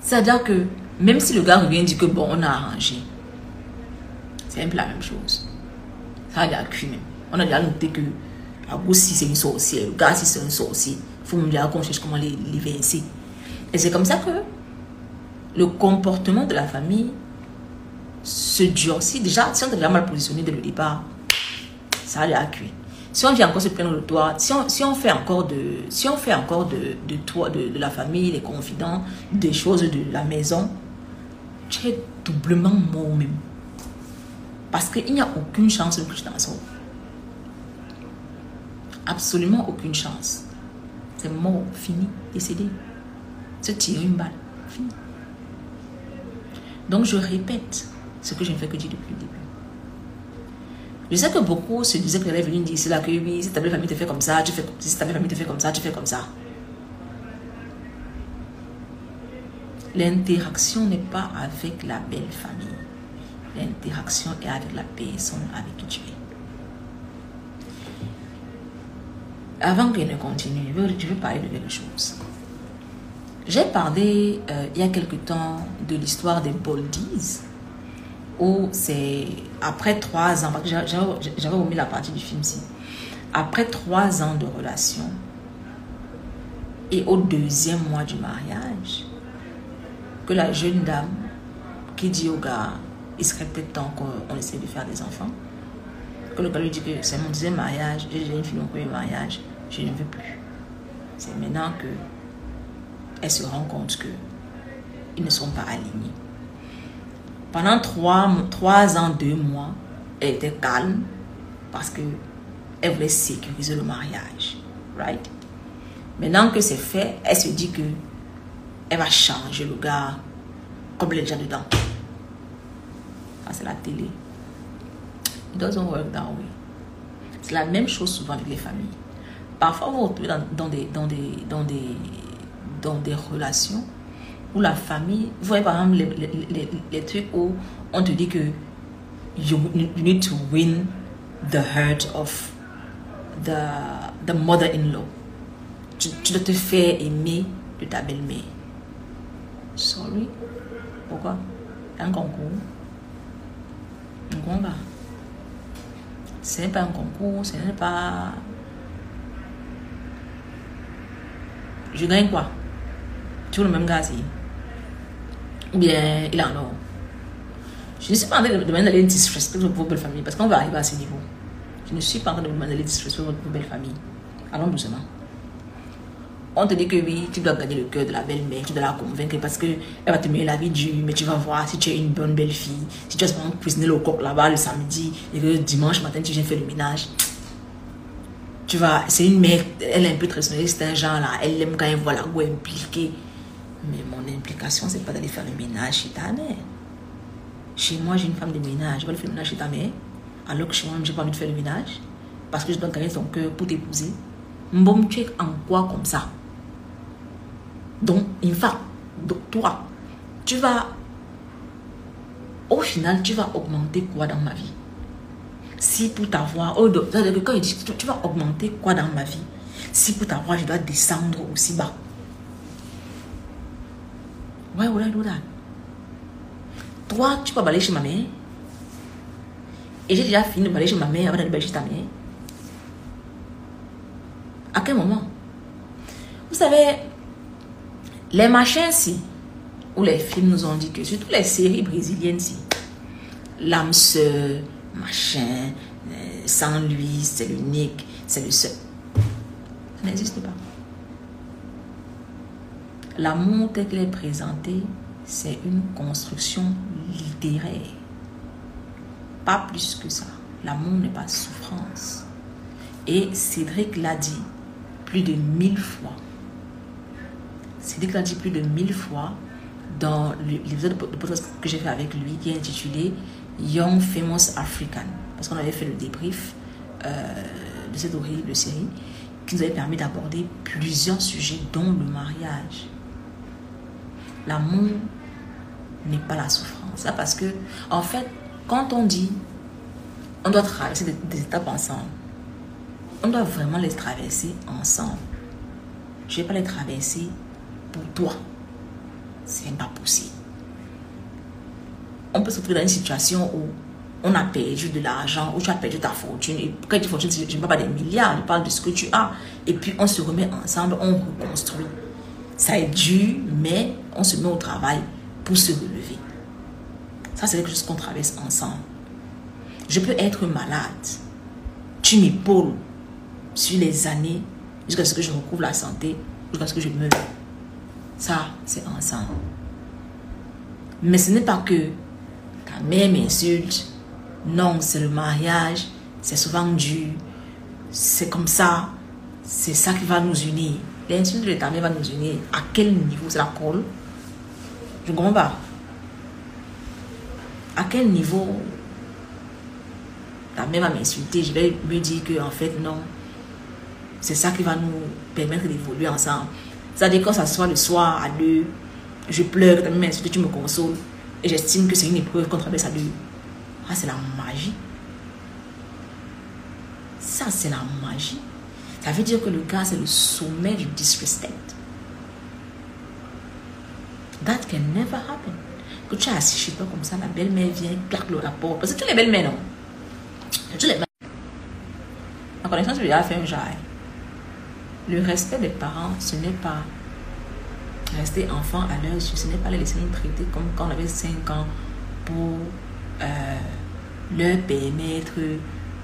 c'est-à-dire que même si le gars revient dire que bon, on a arrangé, c'est un peu la même chose. Ça a déjà cuit même. On a déjà noté que la si c'est une sorcière, le gars si c'est un sorcier, il faut me dire qu'on cherche comment les, les vincer. Et c'est comme ça que le comportement de la famille se durcit. Déjà, si on est déjà mal positionné dès le départ, ça a déjà cuit. Si on vient encore se plaindre de toi, si on, si on fait encore de, si on fait encore de, de toi, de, de la famille, les confidents, des choses de la maison, tu es doublement mort même. Parce qu'il n'y a aucune chance que tu t'en sors. Absolument aucune chance. C'est mort, fini, décédé. Se tirer une balle, fini. Donc je répète ce que je ne fais que dire depuis le début. Je sais que beaucoup se disaient que j'allais venir dire là que oui, si ta belle famille te fait comme ça, tu fais comme. Si ta belle famille te fait comme ça, tu fais comme ça. L'interaction n'est pas avec la belle famille. L'interaction est avec la personne avec qui tu es. Avant que ne continue, je vais parler de quelque chose. J'ai parlé euh, il y a quelque temps de l'histoire des Boldies, où c'est après trois ans, j'avais omis la partie du film-ci, après trois ans de relation et au deuxième mois du mariage, que la jeune dame qui dit au gars, il serait peut-être temps qu'on essaie de faire des enfants, que le gars lui dit que c'est mon deuxième mariage, j'ai une fille mon premier mariage, je ne veux plus. C'est maintenant que elle se rend compte que ils ne sont pas alignés. Pendant trois, trois ans, deux mois, elle était calme parce que elle voulait sécuriser le mariage. Right? Maintenant que c'est fait, elle se dit que va changer le gars comme est déjà dedans. C'est la télé. It doesn't work that way. C'est la même chose souvent avec les familles. Parfois, vous vous retrouvez dans, des, dans, des, dans, des, dans des relations où la famille, vous voyez par exemple les, les, les, trucs où on te dit que you, you need to win the heart of the, the mother-in-law. Tu, dois te faire aimer de ta belle-mère. Sorry. Pourquoi? Un concours. Un combat. Ce n'est pas un concours, ce n'est pas... Je gagne quoi? Veux le même gars si Ou bien il en a. Je ne suis pas en train de demander d'aller disrespecter vos belles familles parce qu'on va arriver à ce niveau. Je ne suis pas en train de demander d'aller disrespecter votre belle famille. Allons doucement. On te dit que oui, tu dois gagner le cœur de la belle-mère, tu dois la convaincre parce qu'elle va te mettre la vie dure, mais tu vas voir si tu es une bonne belle-fille, si tu as cuisiner le coq là-bas le samedi et que dimanche matin tu viens faire le ménage. Tu vois, c'est une mère, elle est un peu très c'est un genre là, elle aime quand elle voit la go impliquée. Mais mon implication, c'est pas d'aller faire le ménage chez ta mère. Chez moi, j'ai une femme de ménage, je vais faire le ménage chez ta mère, alors que chez moi, j'ai pas envie de faire le ménage parce que je dois gagner ton cœur pour t'épouser. Bon, tu es en quoi comme ça? Donc, in fact, toi, tu vas, au final, tu vas augmenter quoi dans ma vie? Si pour t'avoir, oh, quand il dit, tu vas augmenter quoi dans ma vie? Si pour t'avoir, je dois descendre aussi bas? Ouais, ouais, do that. Toi, tu peux balayer chez ma mère. Et j'ai déjà fini de balayer chez ma mère avant d'aller chez ta mère. À quel moment? Vous savez, les machins, si, ou les films nous ont dit que, surtout les séries brésiliennes, si, l'âme sœur, machin, euh, sans lui, c'est l'unique, c'est le seul. Ça n'existe pas. L'amour tel qu'il est présenté, c'est une construction littéraire. Pas plus que ça. L'amour n'est pas souffrance. Et Cédric l'a dit plus de mille fois. C'est dit plus de mille fois dans l'épisode de podcast que j'ai fait avec lui qui est intitulé Young Famous African. Parce qu'on avait fait le débrief euh, de cette horrible série qui nous avait permis d'aborder plusieurs sujets, dont le mariage. L'amour n'est pas la souffrance. parce que, en fait, quand on dit on doit traverser des, des étapes ensemble, on doit vraiment les traverser ensemble. Je ne vais pas les traverser pour toi. C'est pas possible. On peut se trouver dans une situation où on a perdu de l'argent, où tu as perdu ta fortune. Et quand tu fortune, je ne parle pas des milliards, je parle de ce que tu as. Et puis on se remet ensemble, on reconstruit. Ça est dur, mais on se met au travail pour se relever. Ça, c'est quelque chose qu'on traverse ensemble. Je peux être malade. Tu m'épaules sur les années jusqu'à ce que je recouvre la santé, jusqu'à ce que je meure. Ça, c'est ensemble. Mais ce n'est pas que ta mère m'insulte. Non, c'est le mariage. C'est souvent dur. C'est comme ça. C'est ça qui va nous unir. L'insulte de ta mère va nous unir. À quel niveau la colle? Je ne comprends pas. À quel niveau ta mère va m'insulter? Je vais lui dire que en fait non. C'est ça qui va nous permettre d'évoluer ensemble. C'est-à-dire quand ça soit le soir à deux, je pleure, ta mère tu me consoles. Et j'estime que c'est une épreuve qu'on traverse à deux. Ah, c'est la magie. Ça, c'est la magie. Ça veut dire que le gars, c'est le sommet du disrespect. That can never happen. Que tu es assis chez toi comme ça, la belle-mère vient, claque la porte. Parce que tu les belles-mères, non? Tu les Ma connaissance lui a fait un jail. Le respect des parents, ce n'est pas rester enfant à l'heure, ce n'est pas les laisser nous traiter comme quand on avait 5 ans pour euh, leur permettre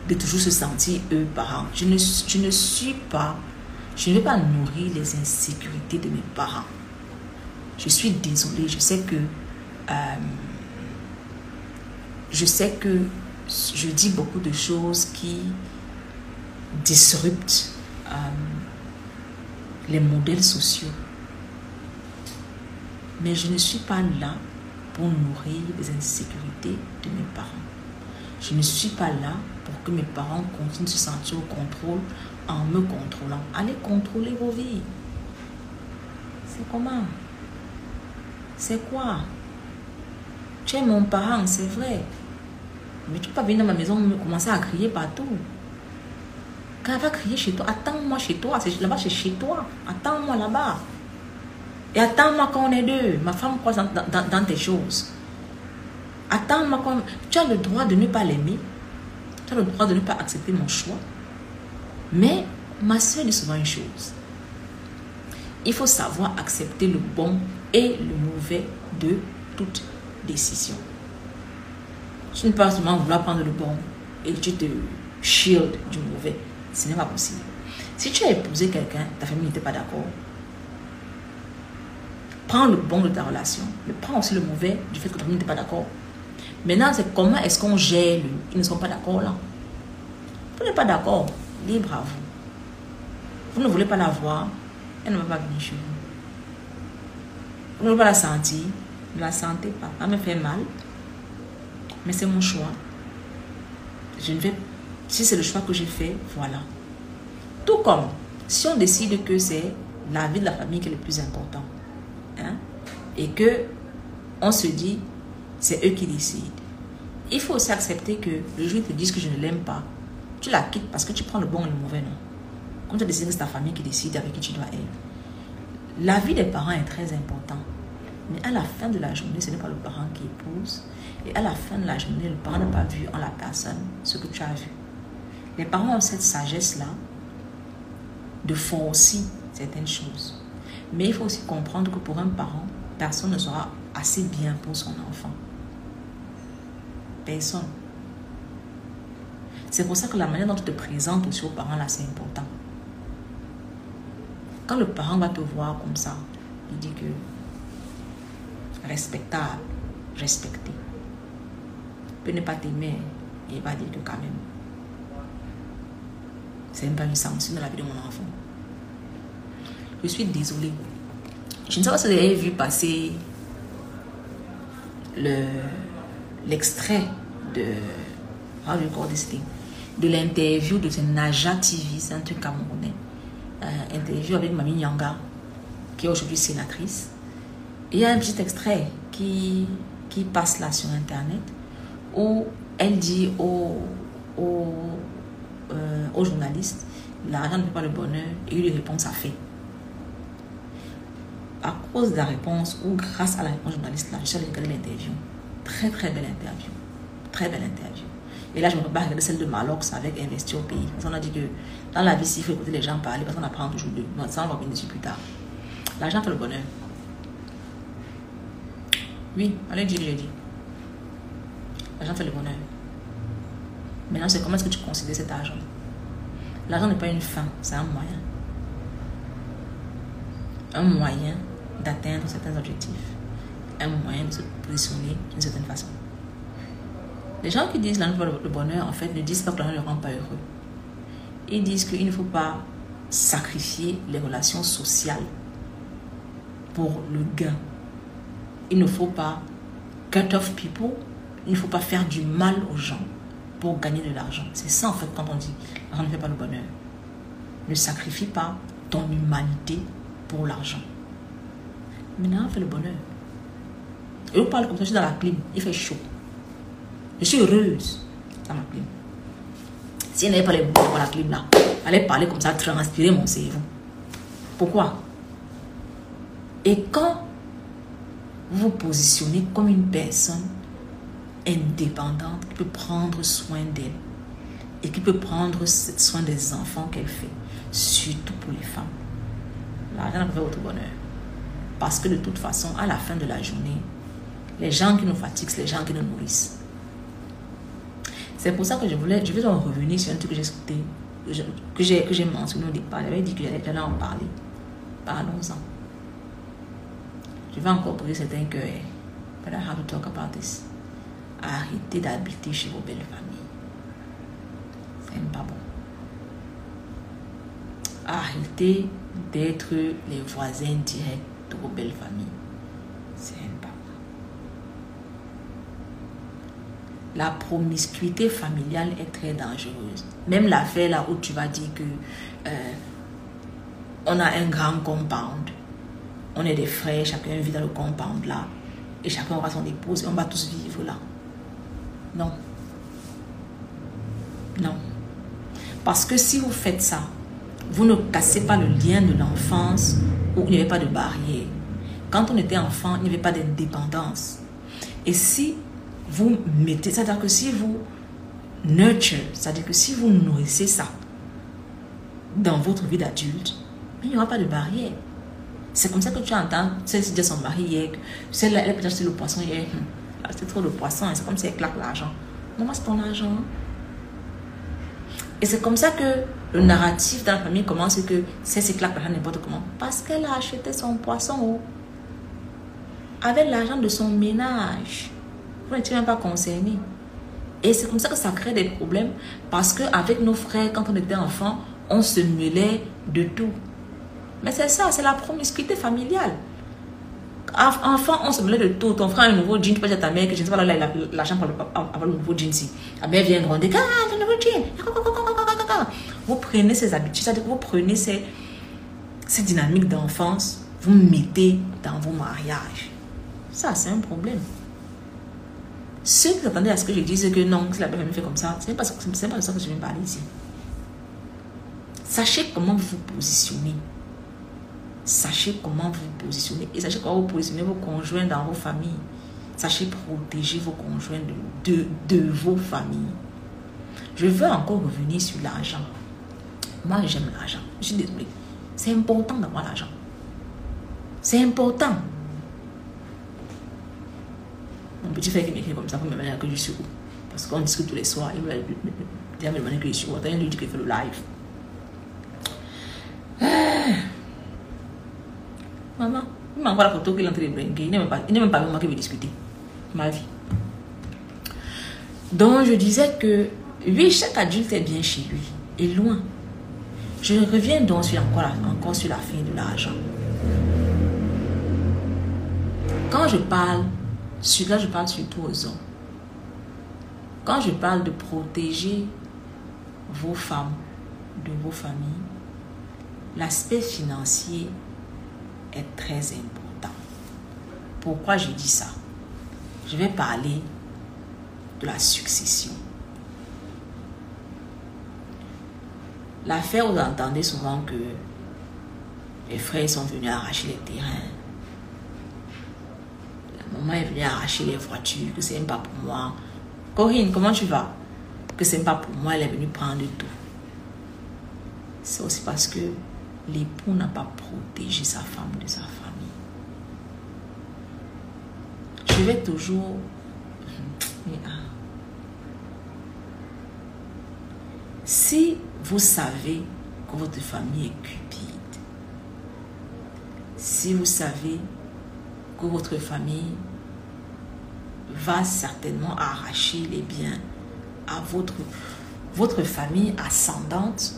de toujours se sentir eux parents. Je ne, suis pas, je ne vais pas nourrir les insécurités de mes parents. Je suis désolée, je sais que euh, je sais que je dis beaucoup de choses qui disruptent euh, les modèles sociaux. Mais je ne suis pas là pour nourrir les insécurités de mes parents. Je ne suis pas là pour que mes parents continuent de se sentir au contrôle en me contrôlant. Allez contrôler vos vies. C'est comment? C'est quoi? Tu es mon parent, c'est vrai. Mais tu peux pas venir dans ma maison et commencer à crier partout. Quand elle va crier chez toi, attends-moi chez toi. Là-bas, c'est chez toi. Attends-moi là-bas. Et attends-moi quand on est deux. Ma femme croit dans, tes choses. Attends-moi quand... Tu as le droit de ne pas l'aimer. Tu as le droit de ne pas accepter mon choix. Mais ma soeur dit souvent une chose. Il faut savoir accepter le bon et le mauvais de toute décision. Tu ne peux pas seulement vouloir prendre le bon et tu te shield du mauvais. Ce n'est pas possible. Si tu as épousé quelqu'un, ta famille n'était pas d'accord, prends le bon de ta relation, mais prends aussi le mauvais du fait que ta famille n'était pas d'accord. Maintenant, c'est comment est-ce qu'on gère le Ils ne sont pas d'accord là? Vous n'êtes pas d'accord, libre à vous. Vous ne voulez pas la voir, elle ne va pas venir chez vous. Vous ne voulez pas la sentir, ne la sentez pas. Ça me fait mal, mais c'est mon choix. Je ne vais, si c'est le choix que j'ai fait, voilà. Tout comme si on décide que c'est la vie de la famille qui est le plus important, hein, et que on se dit c'est eux qui décident. Il faut aussi accepter que le jour où ils te disent que je ne l'aime pas, tu la quittes parce que tu prends le bon et le mauvais, non Comme tu as décidé que c'est ta famille qui décide avec qui tu dois être. La vie des parents est très importante. Mais à la fin de la journée, ce n'est pas le parent qui épouse. Et à la fin de la journée, le parent n'a pas vu en la personne ce que tu as vu. Les parents ont cette sagesse-là de forcer certaines choses. Mais il faut aussi comprendre que pour un parent, personne ne sera assez bien pour son enfant. Personne. C'est pour ça que la manière dont tu te présentes aussi aux parents, là, c'est important. Quand le parent va te voir comme ça, il dit que respectable, respecté. Peut ne pas t'aimer, il va dire que quand même, c'est même pas une sanction dans la vie de mon enfant. Je suis désolée. Je ne sais pas si vous avez vu passer l'extrait de how do you call de l'interview de ce Naja TV, c'est un truc camerounais. Euh, interview avec Mamie Nyanga, qui est aujourd'hui sénatrice. il y a un petit extrait qui, qui passe là sur Internet où elle dit aux, aux, euh, aux journalistes l'argent ne fait pas le bonheur et il lui répond ça fait à cause de la réponse ou grâce à la réponse journaliste là, je suis l'interview. Très très belle interview. Très belle interview. Et là, je me pas regarder celle de Malox avec Investir au pays. Parce qu'on a dit que dans la vie, s'il faut écouter les gens parler, parce qu'on apprend toujours d'eux. Ça, on va venir dessus plus tard. L'argent fait le bonheur. Oui, allez j'ai dit. L'argent fait le bonheur. Maintenant, c'est comment est-ce que tu considères cet argent? L'argent n'est pas une fin, c'est un moyen. Un moyen d'atteindre certains objectifs, un moyen de se positionner d'une certaine façon. Les gens qui disent le bonheur, en fait, ne disent pas que l'argent ne rend pas heureux. Ils disent qu'il ne faut pas sacrifier les relations sociales pour le gain. Il ne faut pas cut off people. Il ne faut pas faire du mal aux gens pour gagner de l'argent. C'est ça, en fait, quand on dit l'argent ne fait pas le bonheur. Ne sacrifie pas ton humanité pour l'argent. Maintenant, on fait le bonheur. Et on parle comme ça, je suis dans la clim, il fait chaud. Je suis heureuse dans la clim. Si elle n'avait pas les mots pour la clim là, allait parler comme ça, transpirer mon cerveau. Pourquoi? Et quand vous vous positionnez comme une personne indépendante qui peut prendre soin d'elle, et qui peut prendre soin des enfants qu'elle fait, surtout pour les femmes. L'argent fait votre bonheur. Parce que de toute façon, à la fin de la journée, les gens qui nous fatiguent, c'est les gens qui nous nourrissent. C'est pour ça que je voulais, je vais en revenir sur un truc que j'ai écouté, que j'ai, que j'ai mentionné au départ. J'avais dit que j'allais en parler. Parlons-en. Je vais encore briser certains cœurs. But I have to talk about this. Arrêtez d'habiter chez vos belles familles. C'est pas bon. Arrêtez d'être les voisins directs de vos belles familles. C'est pas bon. La promiscuité familiale est très dangereuse. Même l'affaire là où tu vas dire que euh, on a un grand compound. On est des frères, chacun vit dans le compound là. Et chacun aura son épouse et on va tous vivre là. Non. Non. Parce que si vous faites ça, vous ne cassez pas le lien de l'enfance où il n'y avait pas de barrière. Quand on était enfant, il n'y avait pas d'indépendance. Et si vous mettez, c'est-à-dire que si vous nurture, c'est-à-dire que si vous nourrissez ça dans votre vie d'adulte, il n'y aura pas de barrière. C'est comme ça que tu entends, celle dit son mari hier, celle elle peut acheter le poisson hier. C'est trop de poisson, c'est comme si elle claque l'argent. Maman, c'est ton argent. Et c'est comme ça que le narratif dans la famille commence que c'est ce claque l'argent n'importe comment. Parce qu'elle a acheté son poisson oh, avec l'argent de son ménage. Vous n'êtes même pas concerné. Et c'est comme ça que ça crée des problèmes. Parce qu'avec nos frères, quand on était enfant, on se mêlait de tout. Mais c'est ça, c'est la promiscuité familiale. Enfant, on se mêlait de tout. Ton frère un nouveau jean, tu peux dire à ta mère que je ne sais pas là, l'argent pour avoir le nouveau jean ici. La mère vient gronder, ah, le nouveau jean. Vous prenez ces habitudes, vous prenez ces, dynamiques d'enfance, vous mettez dans vos mariages. Ça, c'est un problème. Ceux qui attendaient à ce que je dise que non, que la famille fait comme ça, ce n'est pas, pas de ça que je viens parler ici. Sachez comment vous vous positionnez. Sachez comment vous vous positionnez et sachez comment vous positionnez vos conjoints dans vos familles. Sachez protéger vos conjoints de, vos familles. Je veux encore revenir sur l'argent. Moi, j'aime l'argent. Je suis désolée. C'est important d'avoir l'argent. C'est important. Mon petit frère qui m'écrit comme ça pour me demander que je suis où. Parce qu'on discute tous les soirs. Il me demander que je suis où. Attends, il lui dit qu'il fait le live. M'envoie la photo qu'il est en train de brinquer. Il n'est même pas, même moi qui veut discuter. Ma vie. Donc, je disais que, oui, chaque adulte est bien chez lui. Et loin. Je reviens donc sur encore, encore sur la fin de l'argent. Quand je parle, là je parle surtout aux hommes. Quand je parle de protéger vos femmes de vos familles, l'aspect financier est très important. Pourquoi je dis ça? Je vais parler de la succession. L'affaire, vous entendez souvent que les frères sont venus arracher les terrains. La maman est venue arracher les voitures, que c'est même pas pour moi. Corinne, comment tu vas? Que c'est pas pour moi, elle est venue prendre tout. C'est aussi parce que l'époux n'a pas protégé sa femme de sa famille. Je vais toujours... Si vous savez que votre famille est cupide, si vous savez que votre famille va certainement arracher les biens à votre, votre famille ascendante,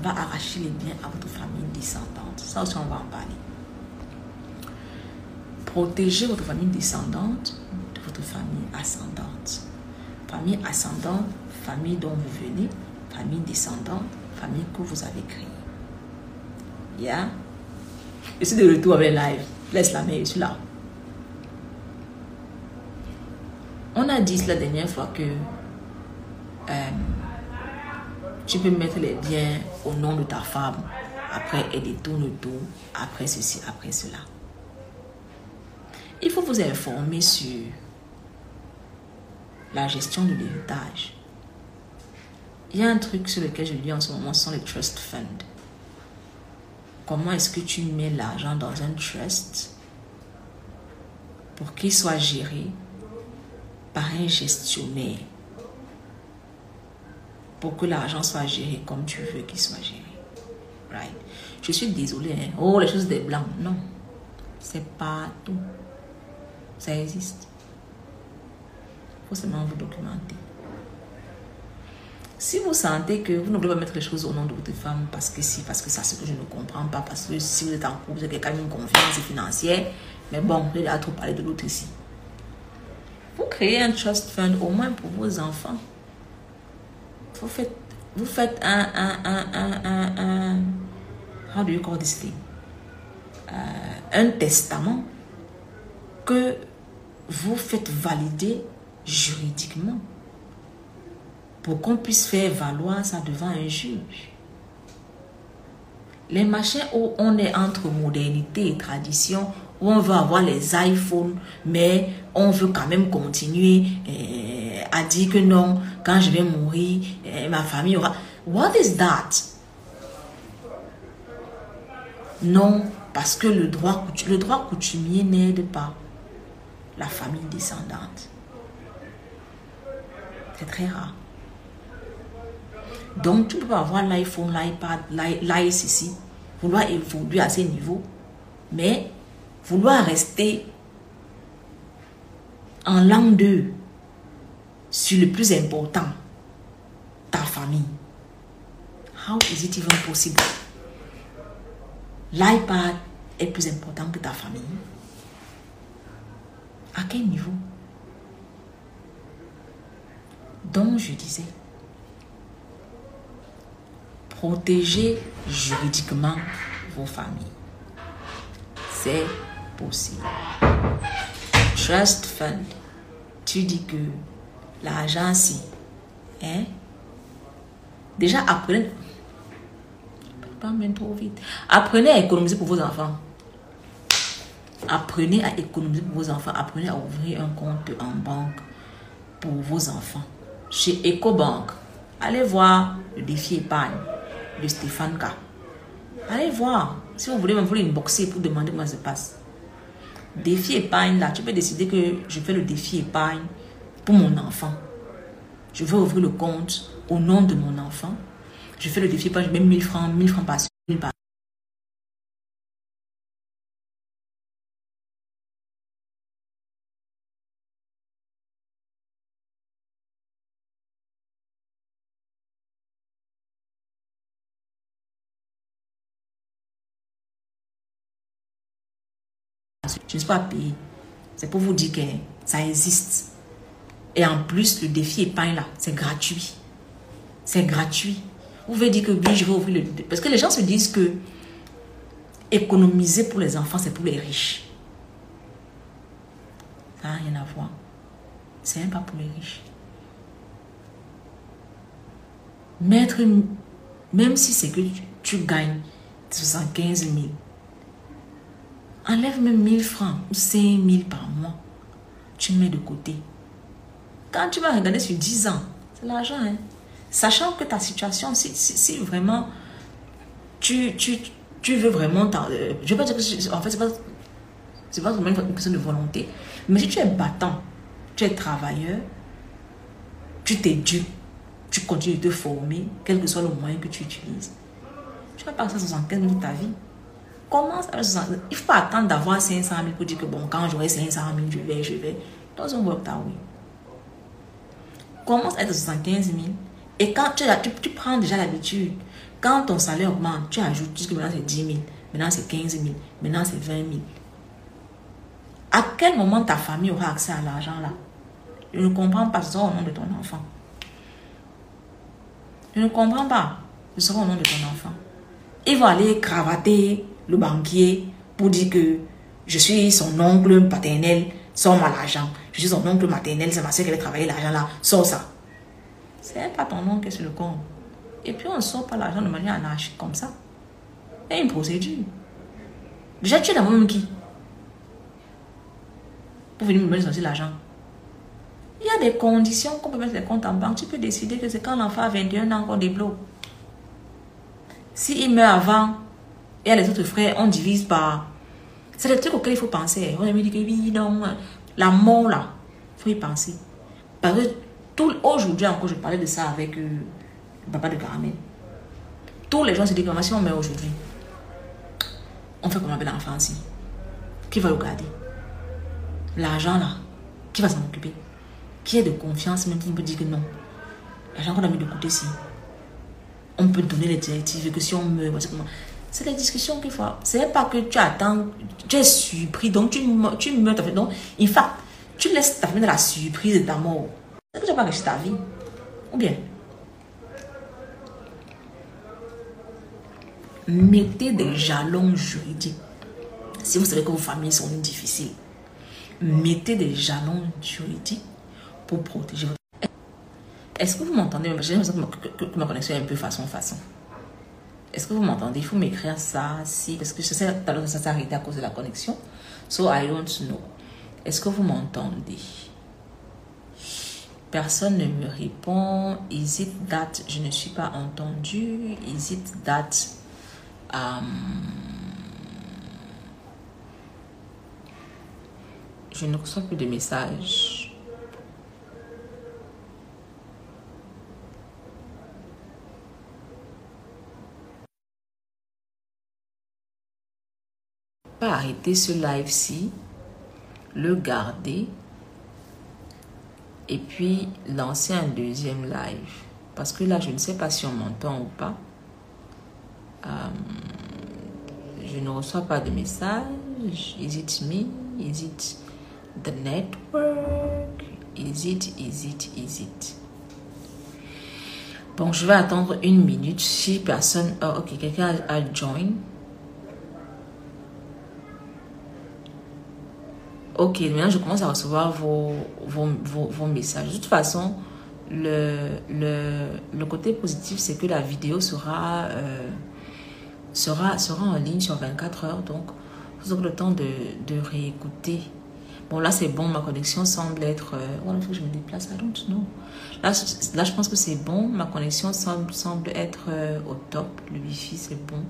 va arracher les biens à votre famille descendante. Ça aussi, on va en parler. Protégez votre famille descendante de votre famille ascendante. Famille ascendante, famille dont vous venez, famille descendante, famille que vous avez créée. Yeah? Je suis de retour avec live. Laisse la main, je suis là. On a dit la dernière fois que euh, tu peux mettre les biens au nom de ta femme. Après, elle détourne tout. Après ceci, après cela. Il faut vous informer sur la gestion de l'héritage. il y a un truc sur lequel je lis en ce moment, ce sont les trust funds. Comment est-ce que tu mets l'argent dans un trust pour qu'il soit géré par un gestionnaire? Pour que l'argent soit géré comme tu veux qu'il soit géré. Right? Je suis désolée. Hein. Oh, les choses des blancs. Non. C'est pas tout. Ça existe. Il faut seulement vous documenter. Si vous sentez que vous ne voulez pas mettre les choses au nom de votre femme parce que si, parce que ça, c'est que je ne comprends pas, parce que si vous êtes en couple, vous avez quelqu'un une confiance financière, mais bon, vous allez trop parler de l'autre ici. Vous créez un trust fund au moins pour vos enfants. Vous faites, vous faites un, un, un, un, un, un how do you call this thing? Euh, un testament que vous faites valider juridiquement pour qu'on puisse faire valoir ça devant un juge. Les machins où on est entre modernité et tradition, où on veut avoir les iPhones, mais on veut quand même continuer euh, à dire que non, quand je vais mourir, euh, ma famille aura... What is that? Non, parce que le droit, le droit coutumier n'aide pas la famille descendante. C'est très rare. Donc, tu peux avoir l'iPhone, l'iPad, l'iCC, vouloir évoluer à ces niveaux, mais vouloir rester en langue 2 sur le plus important, ta famille. How is it even possible? L'iPad est plus important que ta famille. À quel niveau? Donc, je disais, protéger juridiquement vos familles. C'est possible. Trust Fund, tu dis que l'argent, si, hein, déjà apprenez, pas même trop vite, apprenez à économiser pour vos enfants. Apprenez à économiser pour vos enfants. Apprenez à ouvrir un compte en banque pour vos enfants. Chez EcoBank, allez voir le défi épargne de Stéphane K. Allez voir. Si vous voulez, vous voulez inboxer pour demander comment ça se passe. Défi épargne, là, tu peux décider que je fais le défi épargne pour mon enfant. Je veux ouvrir le compte au nom de mon enfant. Je fais le défi épargne, je mets 1000 francs, 1000 francs par Je ne suis pas payé. C'est pour vous dire que ça existe. Et en plus, le défi épargne là, c'est gratuit. C'est gratuit. Vous pouvez dire que oui, je vais ouvrir le... Parce que les gens se disent que économiser pour les enfants, c'est pour les riches. Ça n'a rien à voir. C'est même pas pour les riches. Mettre, même si c'est que tu, tu gagnes 75 000, Enlève même 1000 francs ou 5000 par mois. Tu mets de côté. Quand tu vas regarder sur 10 ans, c'est l'argent. Hein? Sachant que ta situation, si, si, vraiment tu, tu, tu, veux vraiment... Euh, je ne veux pas dire que... En fait, ce pas, c'est pas vraiment une question de volonté. Mais si tu es battant, tu es travailleur, tu t'éduques, tu continues de te former, quel que soit le moyen que tu utilises, tu vas passer 75 minutes de ta vie. Commence à 60 000. Il faut pas attendre d'avoir 500 000 pour dire que bon, quand j'aurai 500 000, je vais, je vais. Dans un work way. Commence à être 75 000. Et quand tu, tu, tu prends déjà l'habitude, quand ton salaire augmente, tu ajoutes, que maintenant c'est 10 000, maintenant c'est 15 000, maintenant c'est 20 000. À quel moment ta famille aura accès à l'argent là? Je ne comprends pas, ce sera au nom de ton enfant. Je ne comprends pas, ce sera au nom de ton enfant. Ils vont aller cravater le banquier pour dire que je suis son oncle paternel, sors-moi l'argent. Je suis son oncle maternel, c'est ma soeur qui a travaillé l'argent là, sors ça. C'est pas ton oncle qui est le compte. Et puis on ne sort pas l'argent de manière anarchique comme ça. Il y a une procédure. Déjà, tu es dans même qui? Pour venir me donner l'argent. Il y a des conditions qu'on peut mettre les comptes en banque. Tu peux décider que c'est quand l'enfant a 21 ans qu'on débloque. S'il meurt avant, et les autres frères, on divise par... C'est le truc auquel il faut penser. On a dit que oui, non, la mort là, il faut y penser. Parce que tout, aujourd'hui encore, je parlais de ça avec euh, le papa de Caramel. Tous les gens se disent que si on meurt aujourd'hui, on fait comment avec l'enfant ici? Qui va le garder? L'argent là, qui va s'en occuper? Qui est de confiance même qui peut dire que non L'argent qu'on a mis de côté ici, on peut donner les directives que si on meurt, c'est des discussions qu'il faut. C'est pas que tu attends, tu es surpris, donc tu, tu meurs. Donc, in fact, tu laisses ta famille dans la surprise de ta mort. C'est que tu pas réussi ta vie. Ou bien, mettez des jalons juridiques. Si vous savez que vos familles sont difficiles, mettez des jalons juridiques pour protéger votre Est-ce que vous m'entendez? J'ai l'impression que, ma connexion est un peu façon-façon. Est-ce que vous m'entendez? Il faut m'écrire ça, si, parce que je sais que ça s'est arrêté à cause de la connexion. So I don't know. Est-ce que vous m'entendez? Personne ne me répond. Is it that je ne suis pas entendu? Is it that um, je ne reçois plus de messages? Arrêter ce live-ci, le garder et puis lancer un deuxième live. Parce que là, je ne sais pas si on m'entend ou pas. Euh, je ne reçois pas de message. Is it me? Is it the network? Is it, is it, is it? Bon, je vais attendre une minute. Si personne... Oh, ok, quelqu'un a, a join. Ok, maintenant je commence à recevoir vos, vos, vos, messages. De toute façon, le, le, le côté positif, c'est que la vidéo sera, euh, sera, sera en ligne sur 24 heures. Donc, vous aurez le temps de, de réécouter. Bon, là, c'est bon. Ma connexion semble être... Euh, je me déplace. I don't know. Là, là je pense que c'est bon. Ma connexion semble, semble être euh, au top. Le Wi-Fi, c'est bon.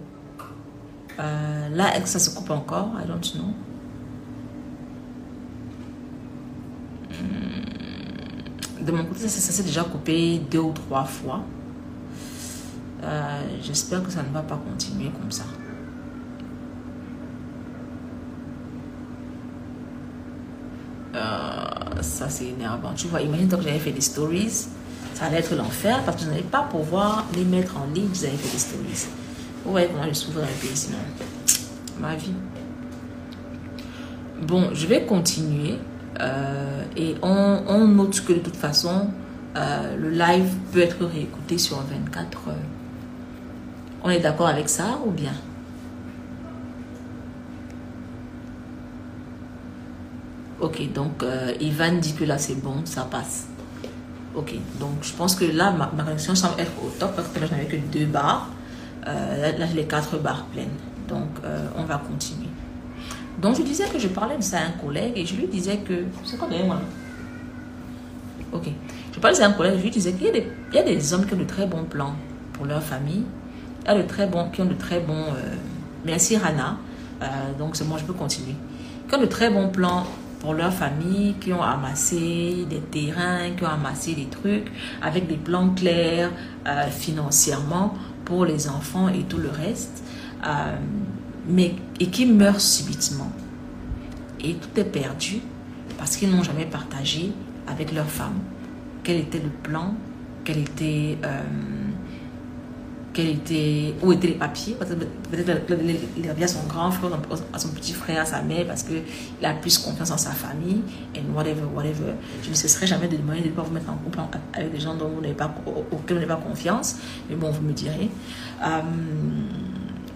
Euh, là, ça se coupe encore. I don't know. De mon côté, ça, s'est déjà coupé deux ou trois fois. Euh, j'espère que ça ne va pas continuer comme ça. Euh, ça, c'est énervant. Tu vois, imagine que j'avais fait des stories. Ça allait être l'enfer parce que je n'allais pas pouvoir les mettre en ligne. Vous avez fait des stories. Voyez comment je dans le pays sinon. Ma vie. Bon, je vais continuer. Euh, et on, note que de toute façon, euh, le live peut être réécouté sur 24 heures. On est d'accord avec ça ou bien? Ok, donc euh, Ivan dit que là c'est bon, ça passe. Ok, donc je pense que là ma, connexion semble être au top parce que là je n'avais que deux barres. là j'ai les quatre barres pleines. Donc on va continuer. Donc je disais que je parlais de ça à un collègue et je lui disais que... C'est quoi d'ailleurs moi Ok. Je parlais à un collègue et je lui disais qu'il y, a des hommes qui ont de très bons plans pour leur famille. Il y a de très bons, qui ont de très bons... Euh, merci Rana. Euh, donc c'est moi, je peux continuer. Qui ont de très bons plans pour leur famille, qui ont amassé des terrains, qui ont amassé des trucs avec des plans clairs euh, financièrement pour les enfants et tout le reste mais, et qui meurent subitement. Et tout est perdu parce qu'ils n'ont jamais partagé avec leur femme quel était le plan, quel était, euh, quel était, où étaient les papiers. Peut-être il revient à son grand frère, à son petit frère, à sa mère, parce qu'il a plus confiance en sa famille, et whatever, whatever. Je ne cesserai jamais de demander de ne pas vous mettre en couple avec des gens dont vous n'avez pas, auxquels vous n'avez pas confiance, mais bon, vous me direz. Euh,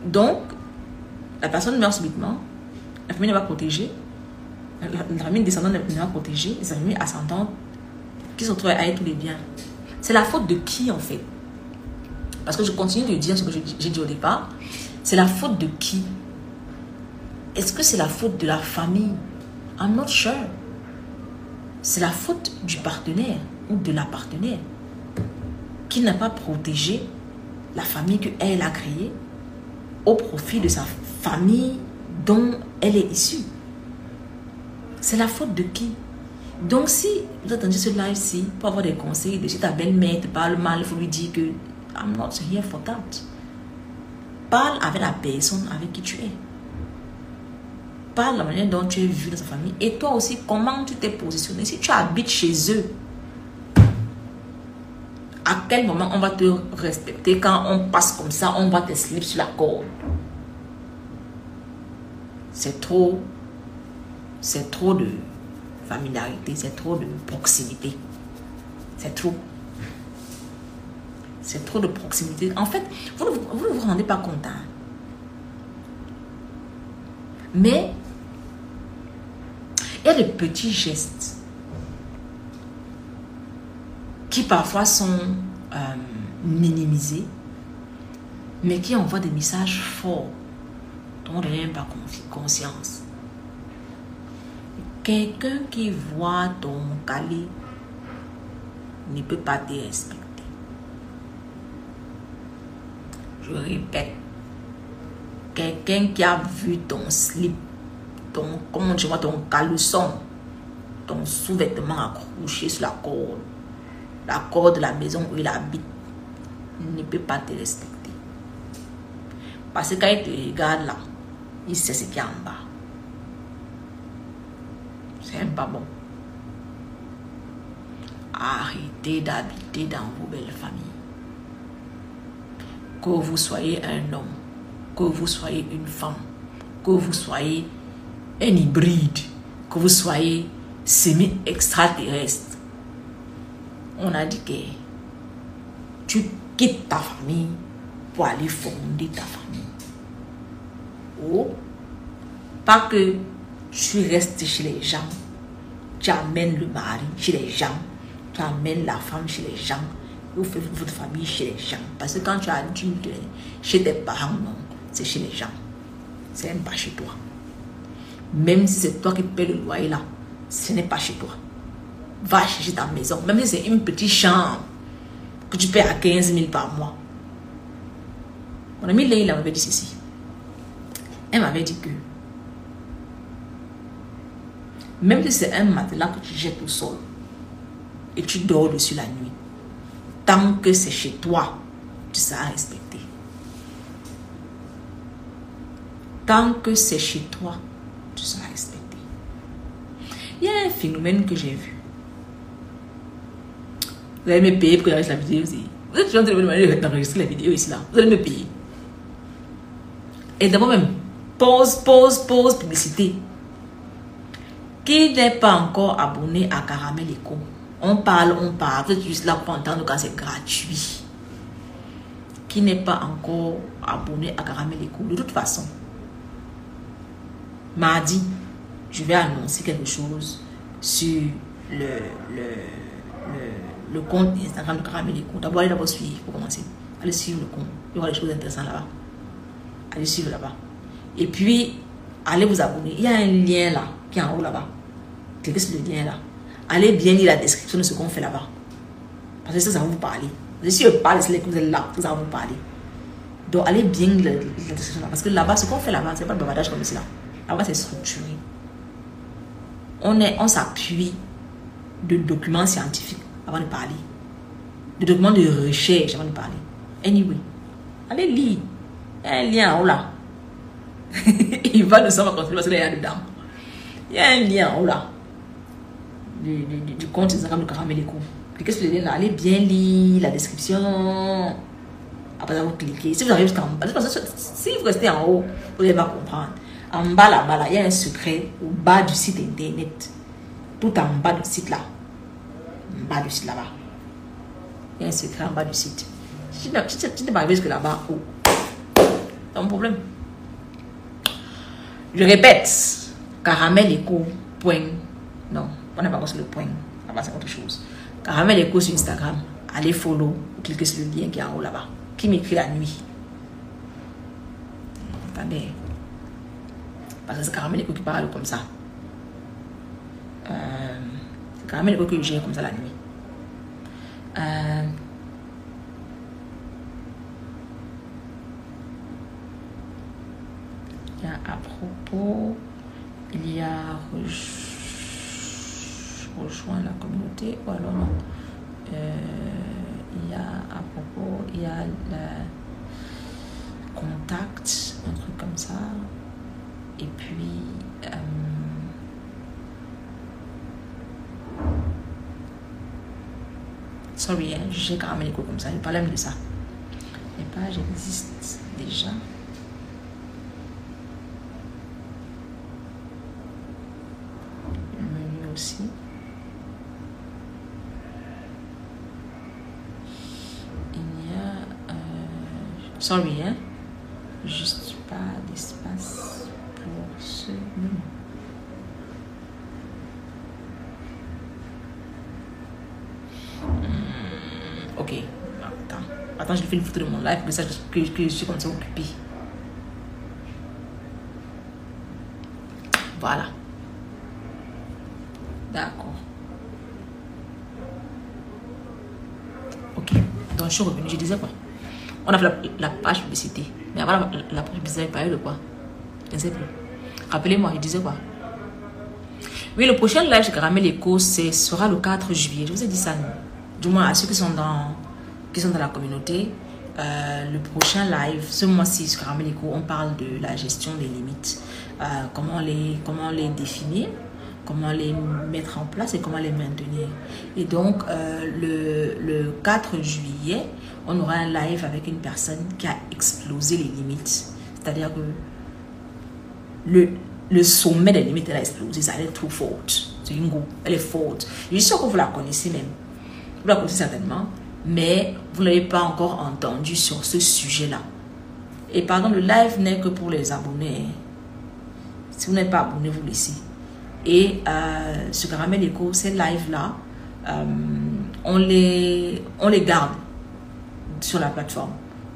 donc, la personne meurt subitement, la famille n'est pas protégée, la, famille descendante n'est pas protégée, les familles ascendantes qui se retrouvent avec tous les biens. C'est la faute de qui en fait? Parce que je continue de dire ce que j'ai dit au départ. C'est la faute de qui? Est-ce que c'est la faute de la famille? I'm not sure. c'est la faute du partenaire ou de la partenaire qui n'a pas protégé la famille qu'elle a créée au profit de sa famille dont elle est issue. C'est la faute de qui? Donc si vous attendez ce live-ci pour avoir des conseils, de si ta belle-mère te parle mal, il faut lui dire que I'm not here for that. Parle avec la personne avec qui tu es. Parle la manière dont tu es vu dans sa famille. Et toi aussi, comment tu t'es positionné? Si tu habites chez eux, à quel moment on va te respecter quand on passe comme ça, on va te slip sur la corde? C'est trop, c'est trop de familiarité, c'est trop de proximité. C'est trop. C'est trop de proximité. En fait, vous ne vous, rendez pas compte. Hein. Mais il y a des petits gestes qui parfois sont euh, minimisés, mais qui envoient des messages forts dont même pas conscience. Quelqu'un qui voit ton calé ne peut pas te respecter. Je répète, quelqu'un qui a vu ton slip, ton, comment tu vois, ton caleçon, ton sous-vêtement accroché sur la corde, la corde de la maison où il habite, ne peut pas te respecter. Parce que quand il te regarde là, il sait ce qu'il y a en bas. C'est pas bon. Arrêtez d'habiter dans vos belles familles. Que vous soyez un homme, que vous soyez une femme, que vous soyez un hybride, que vous soyez semi-extraterrestre. On a dit que tu quittes ta famille pour aller fonder ta famille. Oh, pas que tu restes chez les gens, tu amènes le mari chez les gens, tu amènes la femme chez les gens, vous faites votre famille chez les gens. Parce que quand tu as adulte, chez tes parents, non, c'est chez les gens. C'est même pas chez toi. Même si c'est toi qui payes le loyer là, ce n'est pas chez toi. Va chercher ta maison, même si c'est une petite chambre que tu payes à 15 000 par mois. Mon ami Leïla m'avait dit ceci. Elle m'avait dit que même si c'est un matelas que tu jettes au sol et tu dors dessus la nuit, tant que c'est chez toi, tu seras respecté. Tant que c'est chez toi, tu seras respecté. Il y a un phénomène que j'ai vu. Vous allez me payer pour que la vidéo aussi. Vous êtes la vidéo ici là. Vous allez me payer. Et d'abord même, pause, pause, pause, publicité. Qui n'est pas encore abonné à Caramel Eco On parle, on parle. Vous êtes juste là pour entendre quand c'est gratuit. Qui n'est pas encore abonné à Caramel Eco De toute façon, mardi, je vais annoncer quelque chose sur le, le, le, le compte Instagram de Caramel Eco. D'abord, allez d'abord suivre pour commencer. Allez suivre le compte. Il y aura des choses intéressantes là-bas. Allez suivre là-bas. Et puis, allez vous abonner. Il y a un lien là, qui est en haut là-bas. Cliquez sur le lien là. Allez bien lire la description de ce qu'on fait là-bas. Parce que ça, ça va vous parler. Si je parle, c'est que vous êtes là, ça va vous parler. Donc, allez bien lire la description là. Parce que là-bas, ce qu'on fait là-bas, c'est pas le bavardage comme cela. Là-bas, c'est structuré. On est, on s'appuie de documents scientifiques avant de parler. De documents de recherche avant de parler. Anyway, allez lire. Il y a un lien en haut là. (laughs) il va nous sommes continuer parce qu'il y a dedans. Il y a un lien en haut là. Du, du, du compte Instagram de Caramelico. Cliquez sur le lien là? Allez bien lire la description. Après, vous cliquez. Si vous arrivez jusqu'en bas, si vous restez en haut, vous n'allez pas comprendre. En bas là-bas, là, il y a un secret au bas du site internet. Tout en bas du site là. En bas du site là-bas. Il y a un secret en bas du site. Si tu n'es pas arrivé jusque là-bas, oh, c'est un problème. Je répète, caramel éco, point. Non, on n'est pas sur le point. Là-bas, c'est autre chose. Caramel éco sur Instagram. Allez follow, cliquez sur le lien qui est en haut là-bas. Qui m'écrit la nuit. Attendez. Parce que c'est caramel éco qui parle comme ça. Euh, Caramel que j'ai comme ça la nuit. Euh, il y a à propos, il y a rejoint la communauté, ou alors non. Euh, il y a à propos, il y a le contact, un truc comme ça. Et puis, euh, sorry, hein, j'ai carrément les comme ça, je parle même de ça. Les pages existent déjà. Le Il y a... Euh, sorry, hein. Juste pas d'espace pour ce menu. Hmm, ok, attends. Attends, je fais une photo de mon live pour que ça que je suis comme ça occupée. Voilà. D'accord. Ok. Donc, je suis revenue. Je disais quoi? On a fait la, page publicité. Mais avant la, la page publicité, il parlait de quoi? Je ne sais plus. Rappelez-moi, je disais quoi? Oui, le prochain live de Caramel Echo sera le 4 juillet. Je vous ai dit ça, Du moins, à ceux qui sont dans, qui sont dans la communauté. Euh, le prochain live, ce mois-ci sur Caramel Echo, on parle de la gestion des limites. Euh, comment, les, comment les définir comment les mettre en place et comment les maintenir. Et donc, euh, le, le, 4 juillet, on aura un live avec une personne qui a explosé les limites. C'est-à-dire que le, le sommet des limites, elle a explosé. Ça, elle est trop forte. C'est une go. Elle est forte. Je suis sûre que vous la connaissez même. Vous la connaissez certainement. Mais vous ne l'avez pas encore entendu sur ce sujet-là. Et pardon, le live n'est que pour les abonnés. Si vous n'êtes pas abonné, vous laissez. Et euh, ce caramel éco, ces lives-là, euh, on, les, on les garde sur la plateforme.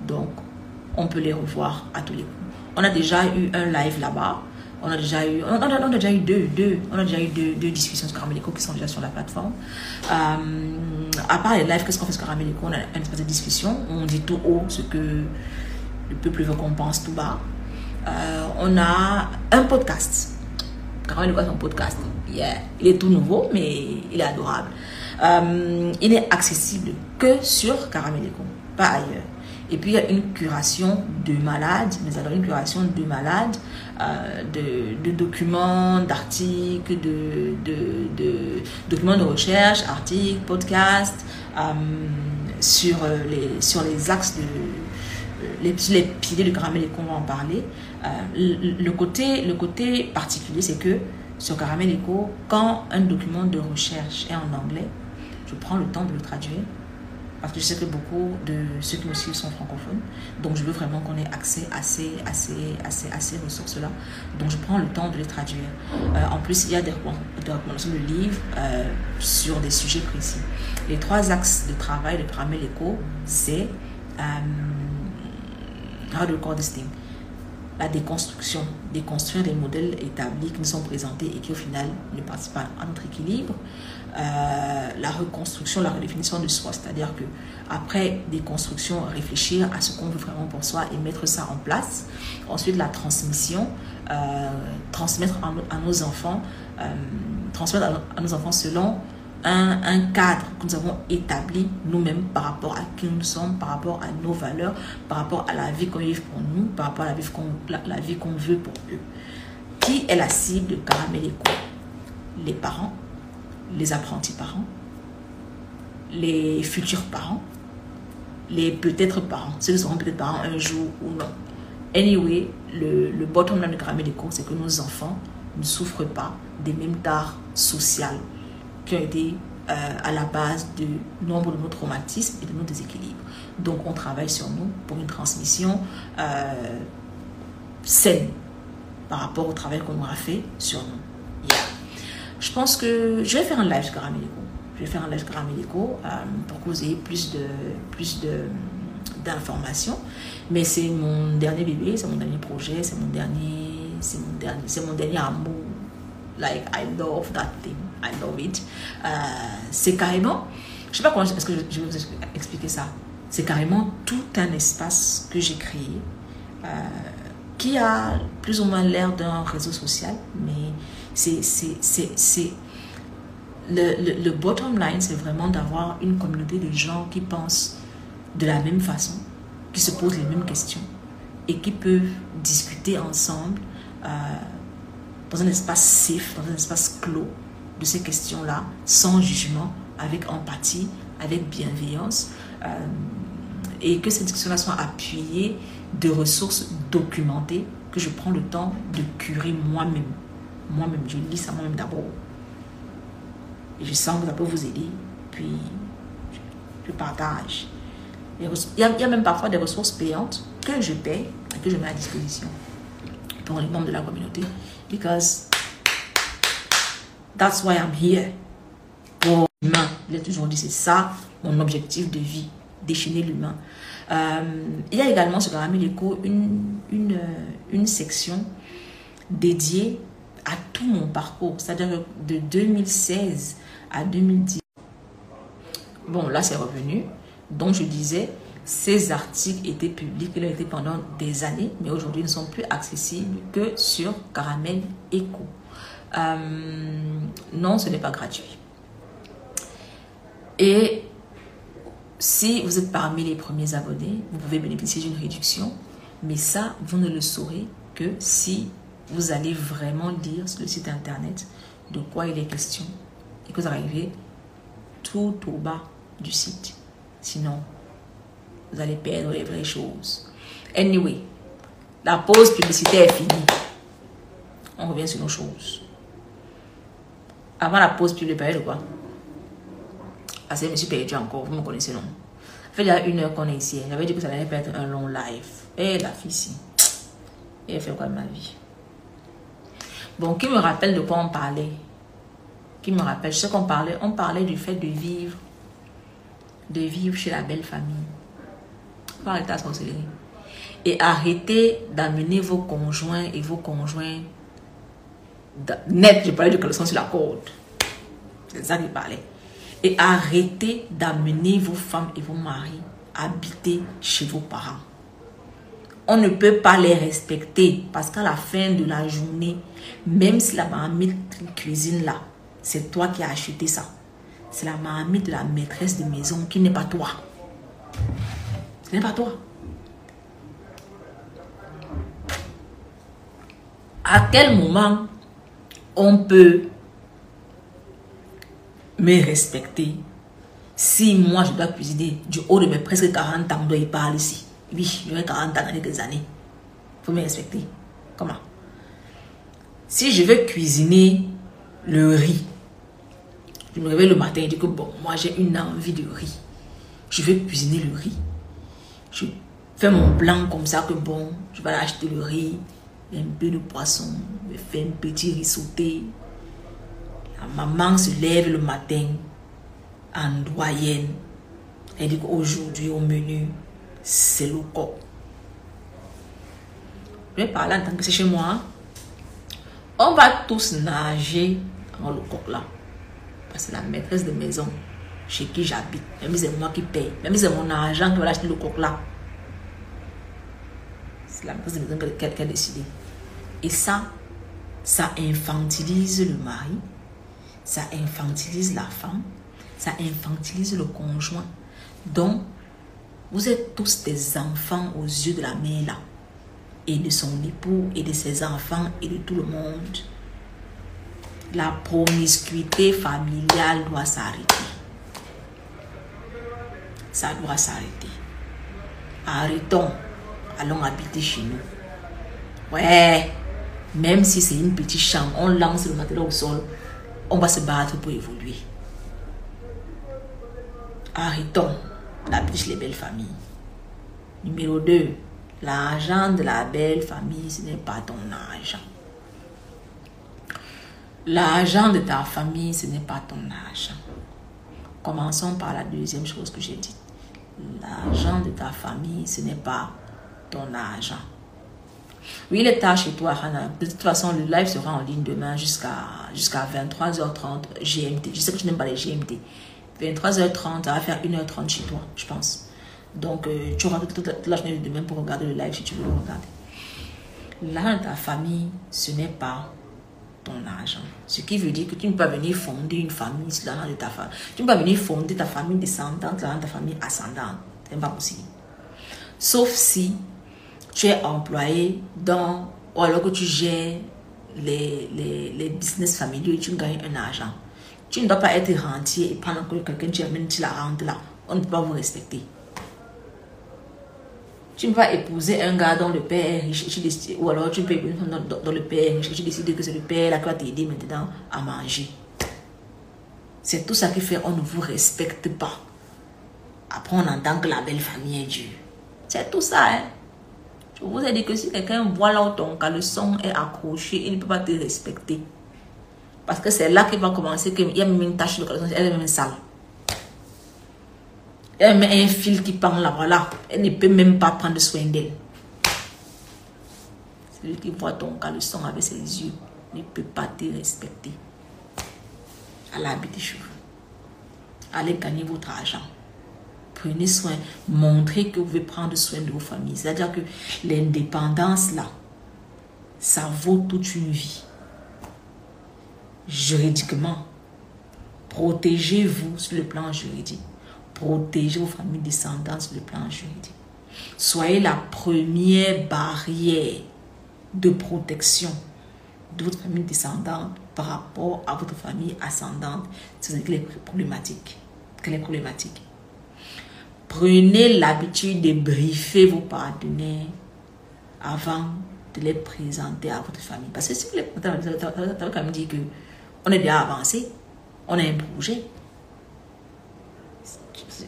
Donc, on peut les revoir à tous les coups. On a déjà eu un live là-bas. On a déjà eu, on a, déjà eu deux, deux, on a déjà eu deux, deux discussions sur Caramélico qui sont déjà sur la plateforme. Euh, à part les lives, qu'est-ce qu'on fait sur Caramélico On a une espèce de discussion. On dit tout haut ce que le peuple veut qu'on pense tout bas. Euh, on a un podcast. Caramélico a son podcast. Il est tout nouveau, mais il est adorable. Euh, il est accessible que sur Caramélico, pas ailleurs. Et puis, il y a une curation de malades, mais alors une curation de malades, euh, de, de, documents, d'articles, de, de, documents de recherche, articles, podcasts, euh, sur, les, axes de. Les, les du caramel et va en parler. Euh, le, côté, le côté particulier, c'est que sur Caramel Eco, quand un document de recherche est en anglais, je prends le temps de le traduire parce que je sais que beaucoup de ceux qui me suivent sont francophones. Donc, je veux vraiment qu'on ait accès à ces, à ces, à ces, à ces ressources-là. Donc, je prends le temps de les traduire. Euh, en plus, il y a des, recommandations de livres euh, sur des sujets précis. Les trois axes de travail de Paramel Eco, c'est how do we call this thing? La déconstruction, déconstruire des modèles établis qui nous sont présentés et qui au final ne participent pas à notre équilibre. Euh, la reconstruction, la redéfinition de soi, c'est-à-dire que après déconstruction, réfléchir à ce qu'on veut vraiment pour soi et mettre ça en place. Ensuite, la transmission, euh, transmettre à, nos enfants, euh, transmettre à, nos enfants selon un, cadre que nous avons établi nous-mêmes par rapport à qui nous sommes, par rapport à nos valeurs, par rapport à la vie qu'on vit pour nous, par rapport à la vie qu'on la, qu'on veut pour eux. Qui est la cible de Caramel Eco Les parents, les apprentis parents, les futurs parents, les peut-être parents, ceux qui seront peut-être parents un jour ou non. Anyway, le, le bottom line de Caramel Eco, c'est que nos enfants ne souffrent pas des mêmes tares sociales qui ont été euh, à la base de nombre de nos traumatismes et de nos déséquilibres. Donc, on travaille sur nous pour une transmission euh, saine par rapport au travail qu'on aura fait sur nous. Je pense que je vais faire un live sur Caramélico. Je vais faire un live sur Caramélico euh, pour que vous ayez plus de plus de d'informations. Mais c'est mon dernier bébé, c'est mon dernier projet, c'est mon dernier, c'est mon dernier, c'est mon dernier amour like I love that thing, I love it. Euh, c'est carrément, je sais pas comment, est-ce que je, je, vais vous expliquer ça? C'est carrément tout un espace que j'ai créé euh, qui a plus ou moins l'air d'un réseau social, mais c'est c'est le, le, le bottom line, c'est vraiment d'avoir une communauté de gens qui pensent de la même façon, qui se posent les mêmes questions et qui peuvent discuter ensemble euh, dans un espace safe, dans un espace clos de ces questions-là, sans jugement, avec empathie, avec bienveillance, euh, et que ces discussions-là soient appuyées de ressources documentées que je prends le temps de curer moi-même. Moi-même, je lis ça moi-même d'abord. Et je sens que ça peut vous aider. Puis, je partage. Il y, a, il y a même parfois des ressources payantes que je paie et que je mets à disposition pour les membres de la communauté. Because that's why I'm here. Pour l'humain. Il a toujours dit, c'est ça mon objectif de vie, déchaîner l'humain. Euh, il y a également sur Caramel Eco une, une, une section dédiée à tout mon parcours, c'est-à-dire de 2016 à 2010. Bon, là, c'est revenu. Donc, je disais, ces articles étaient publics, ils ont été pendant des années, mais aujourd'hui, ne sont plus accessibles que sur Caramel Eco. Euh, non, ce n'est pas gratuit. Et si vous êtes parmi les premiers abonnés, vous pouvez bénéficier d'une réduction, mais ça, vous ne le saurez que si vous allez vraiment lire sur le site internet de quoi il est question et que vous arrivez tout au bas du site. Sinon, vous allez perdre les vraies choses. Anyway, la pause publicitaire est finie. On revient sur nos choses. Avant la pause publicitaire, de quoi? Parce que je me suis perdu encore, vous me connaissez non? Ça fait déjà une heure qu'on est ici. J'avais dit que ça allait être un long live. Et eh, la fille ici. Elle fait quoi de ma vie? Bon, qui me rappelle de quoi on parlait? Qui me rappelle? Je sais qu'on parlait, on parlait du fait de vivre, de vivre chez la belle famille. Faut arrêter à se Et arrêter d'amener vos conjoints et vos conjoints net. Je parlais de caleçon sur la corde. C'est ça qu'il parlait. Et arrêtez d'amener vos femmes et vos maris habiter chez vos parents on ne peut pas les respecter parce qu'à la fin de la journée, même si la marmite cuisine là, c'est toi qui as acheté ça. C'est la marmite de la maîtresse de maison qui n'est pas toi. Ce n'est pas toi. À quel moment on peut me respecter si moi je dois cuisiner du haut de mes presque 40 ans, il parle ici? Oui, j'aurai 40 ans dans quelques années. Il faut me respecter. Comment? Si je veux cuisiner le riz, je me réveille le matin et dis que bon, moi j'ai une envie de riz. Je veux cuisiner le riz. Je fais mon plan comme ça que bon, je vais acheter le riz, un peu de poisson, je fais un petit riz sauté. La maman se lève le matin en doyenne. Elle dit qu'aujourd'hui au menu, c'est le corps. Je vais parler en tant que c'est chez moi. On va tous nager dans le coq là. Parce que la maîtresse de maison chez qui j'habite. Même si c'est moi qui paye. Même si c'est mon argent qui va acheter le coq là. C'est la maîtresse de qui a décidé. Et ça, ça infantilise le mari. Ça infantilise la femme. Ça infantilise le conjoint. Donc, vous êtes tous des enfants aux yeux de la mère là. Et de son époux et de ses enfants et de tout le monde. La promiscuité familiale doit s'arrêter. Ça doit s'arrêter. Arrêtons. Allons habiter chez nous. Ouais. Même si c'est une petite chambre, on lance le matériel au sol. On va se battre pour évoluer. Arrêtons la biche les belles familles. Numéro 2, l'argent de la belle famille, ce n'est pas ton argent. L'argent de ta famille, ce n'est pas ton argent. Commençons par la deuxième chose que j'ai dit. L'argent de ta famille, ce n'est pas ton argent. Oui, il est tard chez toi, Hannah. De toute façon, le live sera en ligne demain jusqu'à jusqu'à 23h30 GMT. Je sais que tu n'aimes pas les GMT. 23h30, ça va faire 1h30 chez toi, je pense. Donc, euh, tu auras toute, la journée de demain pour regarder le live si tu veux le regarder. L'argent de ta famille, ce n'est pas ton argent. Ce qui veut dire que tu ne peux pas venir fonder une famille sur l'argent de ta famille. Tu ne peux pas venir fonder ta famille descendante, l'argent de ta famille ascendante. Ce n'est pas possible. Sauf si tu es employé dans, ou alors que tu gères les, les, les business familiaux et tu gagnes un argent. Tu ne dois pas être rentier et pendant que quelqu'un tu amènes, tu la rente là. On ne peut pas vous respecter. Tu vas épouser un gars dont le père est riche, ou alors tu peux épouser une femme dont, le père est riche, tu que c'est le père là qui va t'aider maintenant à manger. C'est tout ça qui fait on ne vous respecte pas. Après, on entend que la belle famille est dure. C'est tout ça, hein. Je vous ai dit que si quelqu'un voit là où ton caleçon est accroché, il ne peut pas te respecter. Parce que c'est là qu'il va commencer qu'il y a même une tache de caleçon, elle est même sale. Elle met un fil qui pend là, voilà. Elle ne peut même pas prendre soin d'elle. Celui qui voit ton caleçon avec ses yeux ne peut pas te respecter. Allez habiter chez vous. Allez gagner votre argent. Prenez soin, montrez que vous pouvez prendre soin de vos familles. C'est-à-dire que l'indépendance, là, ça vaut toute une vie. Juridiquement, protégez-vous sur le plan juridique. Protégez vos familles descendantes sur le plan juridique. Soyez la première barrière de protection de votre famille descendante par rapport à votre famille ascendante. C'est que les problématiques. Que les problématiques. Prenez l'habitude de briefer vos partenaires avant de les présenter à votre famille. Parce que si vous les présentez, ça veut quand dire qu'on est bien avancé, on a un projet.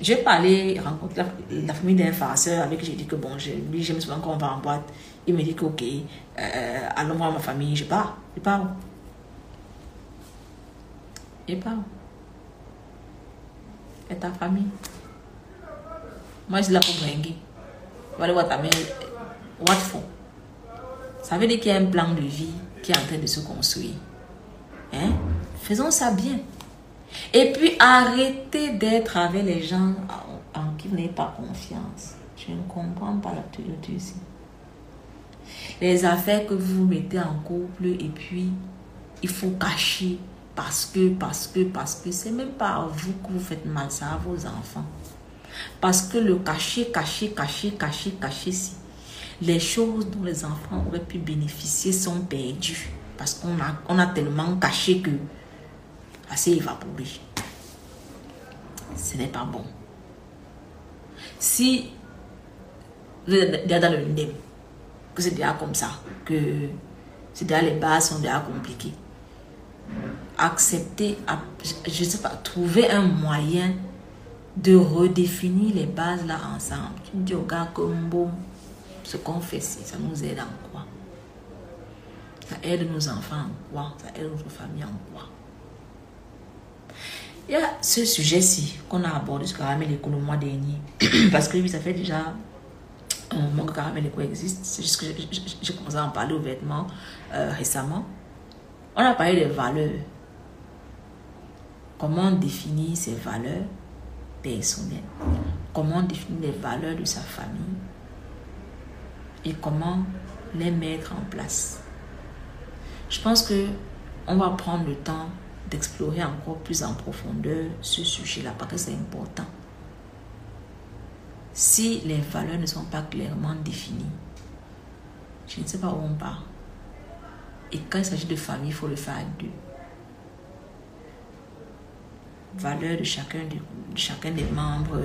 J'ai parlé, rencontré la, famille d'un farceur avec qui j'ai dit que bon, lui, j'aime souvent quand on va en boîte. Il me dit que ok, euh, allons voir ma famille, je pars. Je pars. Je pars. Et ta famille? Moi, je suis là pour bringuer. va aller voir ta. What for? Ça veut dire qu'il y a un plan de vie qui est en train de se construire. Hein? Faisons ça bien. Et puis, arrêtez d'être avec les gens en, qui vous n'avez pas confiance. Je ne comprends pas la théorie ici. Les affaires que vous mettez en couple et puis il faut cacher parce que, parce que, parce que c'est même pas à vous que vous faites mal, ça à vos enfants. Parce que le cacher, cacher, cacher, cacher, cacher, si les choses dont les enfants auraient pu bénéficier sont perdues. Parce qu'on a, on a tellement caché que assez évaporé. Ce n'est pas bon. Si vous êtes dans le NEM, que c'est déjà comme ça, que c'est déjà les bases sont déjà compliquées, accepter, je ne sais pas, trouver un moyen de redéfinir les bases là ensemble. Tu me dis au gars comme qu'on fait, ça nous aide en quoi? Ça aide nos enfants en quoi? Ça aide notre famille en quoi? Il y a ce sujet-ci qu'on a abordé ce caramel éco le mois dernier. (clears throat) Parce que oui, ça fait déjà un moment que caramel éco existe. C'est juste que j'ai commencé à en parler ouvertement euh, récemment. On a parlé des valeurs. Comment définir ces valeurs personnel. Comment définir les valeurs de sa famille? Et comment les mettre en place? Je pense que on va prendre le temps d'explorer encore plus en profondeur ce sujet-là parce que c'est important. Si les valeurs ne sont pas clairement définies, je ne sais pas où on part. Et quand il s'agit de famille, il faut le faire à deux valeurs de chacun, de, chacun des membres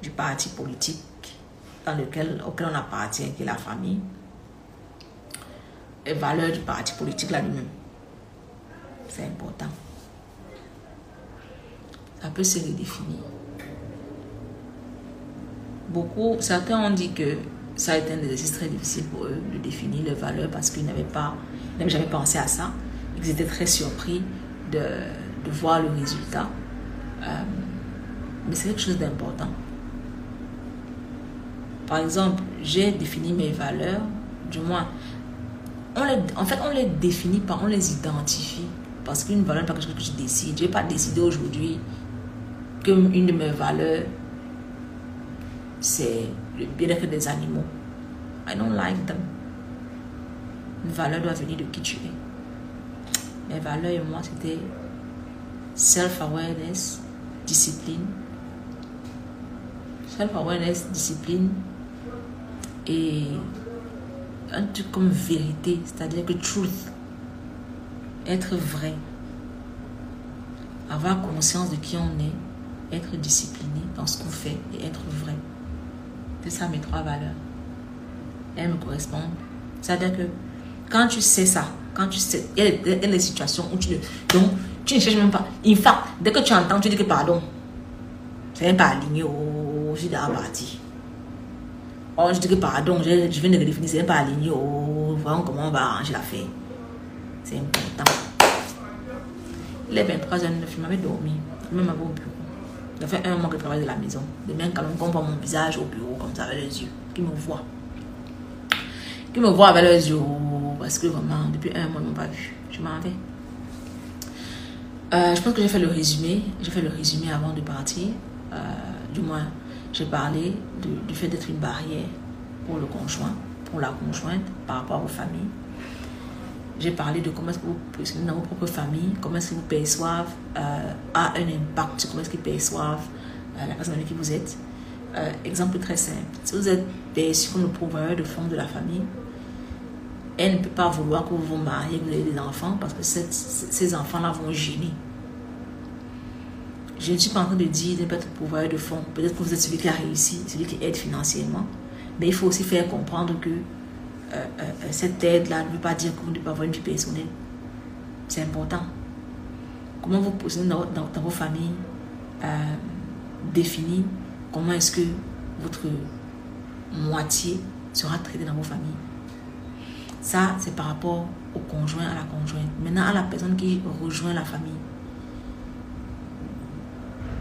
du parti politique dans lequel, auquel on appartient, qui est la famille, les valeurs du parti politique là lui-même. C'est important. Ça peut se redéfinir. Beaucoup, certains ont dit que ça a été un exercice très difficile pour eux de définir les valeurs parce qu'ils n'avaient pas, n'avaient jamais pensé à ça. Ils étaient très surpris de, de voir le résultat. Euh, mais c'est quelque chose d'important. Par exemple, j'ai défini mes valeurs Du moins, on les, en fait, on les définit pas, on les identifie. Parce qu'une valeur n'est pas quelque chose que je décide. Je n'ai pas décidé aujourd'hui qu'une de mes valeurs, c'est le bien-être des animaux. I don't like them. Une valeur doit venir de qui tu es. Mes valeurs et moi, c'était self-awareness, discipline. Self-awareness, discipline et un truc comme vérité, c'est-à-dire que truth, être vrai, avoir conscience de qui on est, être discipliné dans ce qu'on fait et être vrai. C'est ça mes trois valeurs. Elles me correspondent. C'est-à-dire que quand tu sais ça, quand tu sais, il y a des, situations où tu ne, donc, tu ne cherches même pas. In fact, dès que tu entends, tu dis que pardon. C'est même pas aligné au, suis dans la partie. Oh, je dis que pardon, je, viens de redéfinir, c'est même pas aligné au, voyons comment on va arranger l'affaire. C'est important. Il est 23h09, je m'avais dormi. Je même au bureau. Ça fait un mois que je travaille de la maison. Demain, quand on comprend mon visage au bureau, comme ça, avec les yeux, qui me voit? Qui me voit avec les yeux? Parce que vraiment, depuis un mois, ils ne m'ont pas vu. Je m'en vais. Euh, je pense que j'ai fait le résumé. J'ai fait le résumé avant de partir. Euh, du moins, j'ai parlé du fait d'être une barrière pour le conjoint, pour la conjointe, par rapport aux familles. J'ai parlé de comment est-ce que vous dans vos propres familles, comment est-ce que vous perçoivent, euh, un impact sur comment est-ce qu'ils perçoivent euh, la personne avec qui vous êtes. Euh, exemple très simple. Si vous êtes perçu comme le pourvoyeur de fonds de la famille, elle ne peut pas vouloir que vous vous mariez, que vous ayez des enfants, parce que ces enfants-là vont gêner. Je ne suis pas en train de dire de ne pas être pourvoyeur de fonds. Peut-être que vous êtes celui qui a réussi, celui qui aide financièrement. Mais il faut aussi faire comprendre que cette aide-là ne veut pas dire que vous ne pouvez pas avoir une vie personnelle. C'est important. Comment vous positionnez dans, dans, vos familles définit comment est-ce que votre moitié sera traitée dans vos familles. Ça, c'est par rapport au conjoint, à la conjointe. Maintenant, à la personne qui rejoint la famille.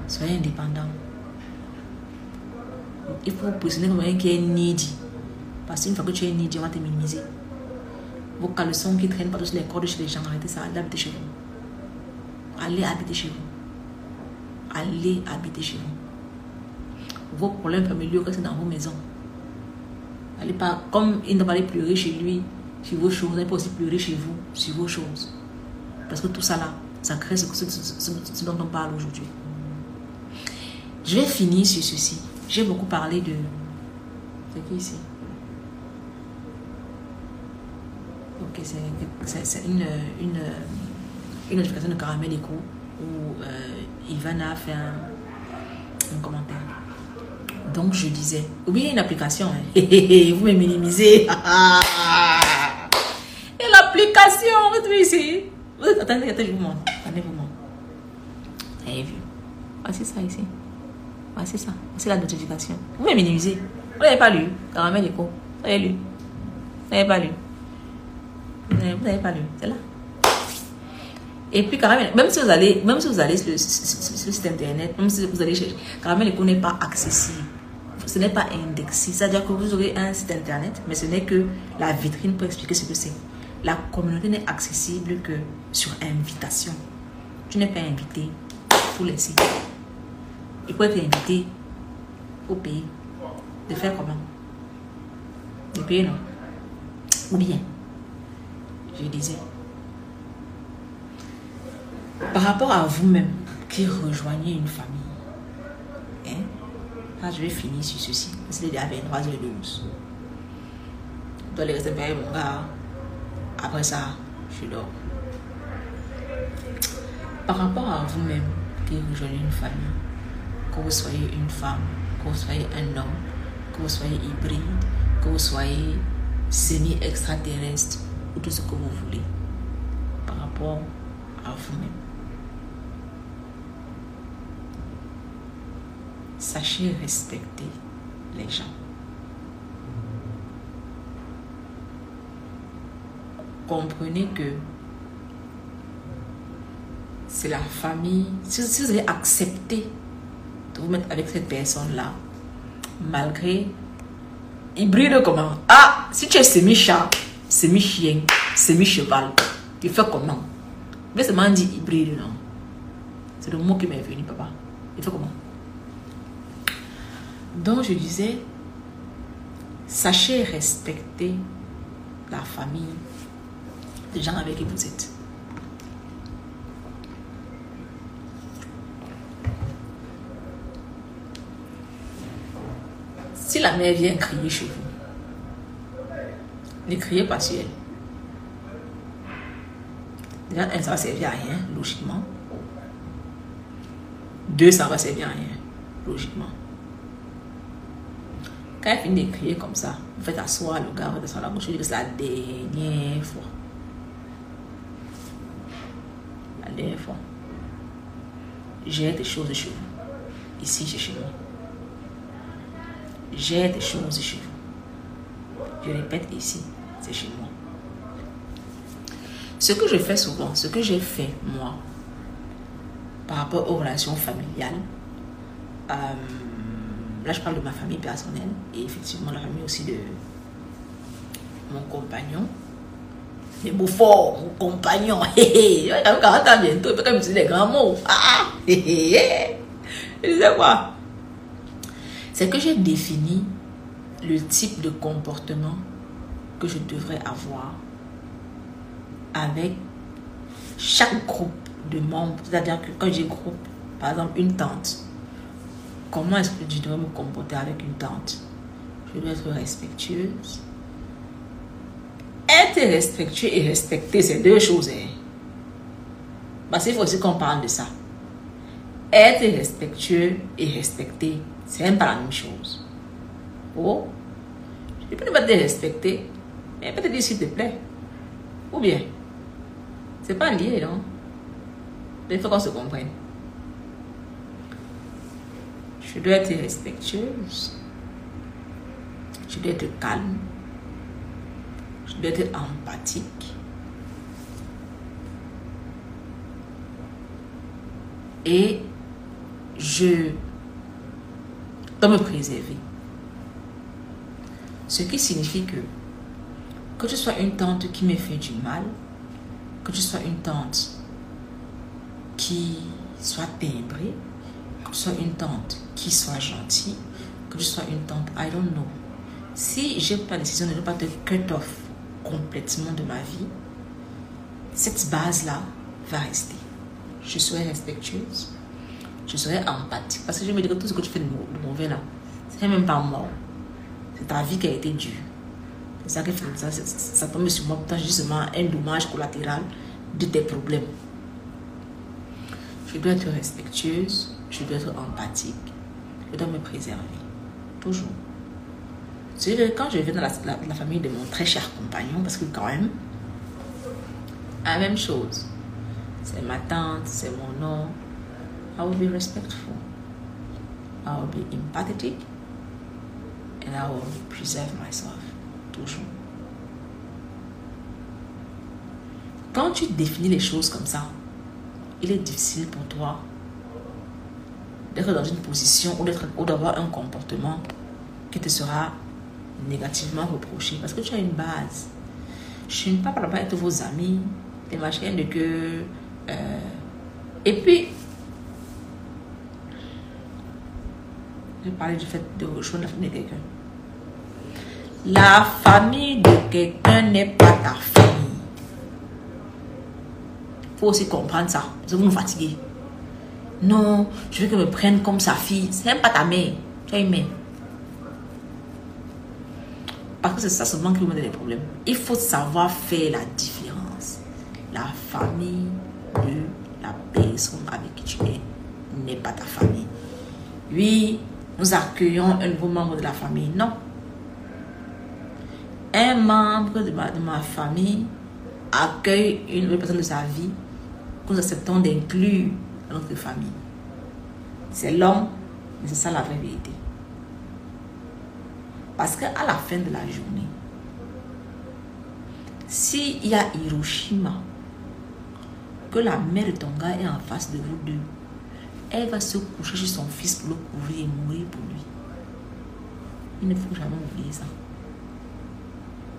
Soyez indépendant. Il faut vous positionner comme quelqu'un qui est needy. Parce qu'une fois que tu es needy, on va te minimiser. Vos caleçons qui traînent partout sur les cordes chez les gens, arrêtez ça, allez habiter chez vous. Allez habiter chez vous. Allez habiter chez vous. Vos problèmes familiaux, c'est dans vos maisons. Allez pas, comme il ne va pas aller pleurer chez lui, sur vos choses, il peut aussi pleurer chez vous, sur vos choses. Parce que tout ça là, ça crée ce, ce dont on parle aujourd'hui. Je vais finir sur ceci. J'ai beaucoup parlé de... C'est qui ici? Ok, c'est une, une, une notification de Caramel Echo où euh, Ivan a fait un, commentaire. Donc je disais, oubliez une application, hein. (laughs) vous me minimisez. (laughs) Et l'application, vous ici. Attendez, attendez, je vous montre. Attendez, vous montre. Vous avez vu? Voici ça ici. Voici ça. C'est la notification. Vous me minimisez. Vous n'avez pas lu? Caramel Echo. Vous avez lu? Vous n'avez pas lu? Vous n'avez pas lu, c'est là. Et puis Caramel, même si vous allez, même si vous allez sur le, site internet, même si vous allez chercher, Caramel n'est pas accessible. Ce n'est pas indexé. C'est-à-dire que vous aurez un site internet, mais ce n'est que la vitrine pour expliquer ce que c'est. La communauté n'est accessible que sur invitation. Tu n'es pas invité pour laisser. Il faut être invité au pays. De faire comment? De payer, non? Ou bien? Je disais. Par rapport à vous-même qui rejoignez une famille, hein, là je vais finir sur ceci, c'est déjà 23h12. Je dois aller rester mon gars. Après ça, je dors. Par rapport à vous-même qui rejoignez une famille, que vous soyez une femme, que vous soyez un homme, que vous soyez hybride, que vous soyez semi-extraterrestre, ou tout ce que vous voulez par rapport à vous-même. Sachez respecter les gens. Comprenez que c'est la famille. Si, vous avez accepté de vous mettre avec cette personne-là, malgré Hybride comment? Ah, si tu es semi-chat, semi-chien, semi-cheval, tu fais comment Mais c'est dit hybride, non C'est le mot qui m'est venu, papa. Il fait comment Donc, je disais, sachez respecter la famille, les gens avec qui vous êtes. Si la mère vient crier chez vous, ne criez pas sur elle. Déjà, un, ça va servir à rien, logiquement. Deux, ça va servir à rien, logiquement. Quand elle finit de crier comme ça, vous faites asseoir le gars, vous faites asseoir la bouche, c'est la dernière fois. La dernière fois. J'ai des choses chez vous. Ici, chez moi j'ai des choses chez vous. Je répète ici, chez moi. Ce que je fais souvent, ce que j'ai fait moi, par rapport aux relations familiales, euh, là je parle de ma famille personnelle et effectivement la famille aussi de mon compagnon. Les beaux forts, mon compagnon. (laughs) Va 40 ans bientôt, il peut quand même des grands mots. Ah, hé, hé, hé. quoi? C'est que j'ai défini le type de comportement que je devrais avoir avec chaque groupe de membres. C'est-à-dire que quand j'ai groupe, par exemple une tante, comment est-ce que je dois me comporter avec une tante? Je dois être respectueuse. Être respectueux et respecter, c'est deux choses. Hein. Parce qu'il faut aussi qu'on parle de ça. Être respectueux et respecter, c'est même pas la même chose. Oh, je peux pas te respecter, mais peut-être dire s'il te plaît. Ou bien, c'est pas lié, non? Il faut qu'on se comprenne. Je dois être respectueuse. Je dois être calme. Je dois être empathique. Et je dois me préserver. Ce qui signifie que que tu sois une tante qui me fait du mal, que tu sois une tante qui soit timbrée, que tu sois une tante qui soit gentille, que tu sois une tante, I don't know. Si j'ai pas la décision de ne pas te cut off complètement de ma vie, cette base-là va rester. Je serai respectueuse, je serai empathique. Parce que je me dis que tout ce que tu fais de mauvais là, c'est même pas moi. C'est ta vie qui a été dure. Ça fait ça. Ça tombe sur moi. Pourtant, justement un dommage collatéral de tes problèmes. Je dois être respectueuse. Je dois être empathique. Je dois me préserver. Toujours. C'est quand je viens dans la, la, famille de mon très cher compagnon, parce que quand même, la même chose. C'est ma tante, c'est mon nom, I will be respectful. I will be empathetic. And I will preserve myself. Quand tu définis les choses comme ça, il est difficile pour toi d'être dans une position ou d'avoir un comportement qui te sera négativement reproché parce que tu as une base. Je ne parle pas avec vos amis, des machins de que. Euh, et puis, Je parler du fait de rejoindre la famille de quelqu'un. La famille de quelqu'un n'est pas ta famille. Il faut aussi comprendre ça. Vous nous fatiguez. Non, je veux qu'elle me prenne comme sa fille. C'est même pas ta mère. Tu as. Parce que c'est ça seulement qui vous met des problèmes. Il faut savoir faire la différence. La famille de la personne avec qui tu es n'est pas ta famille. Oui, nous accueillons un nouveau membre de la famille. Non. Un membre de ma, famille accueille une nouvelle personne de sa vie que nous acceptons d'inclure dans notre famille. C'est l'homme, mais c'est ça la vraie vérité. Parce qu'à la fin de la journée, s'il y a Hiroshima, que la mère de ton gars est en face de vous deux, elle va se coucher chez son fils pour le couvrir et mourir pour lui. Il ne faut jamais oublier ça.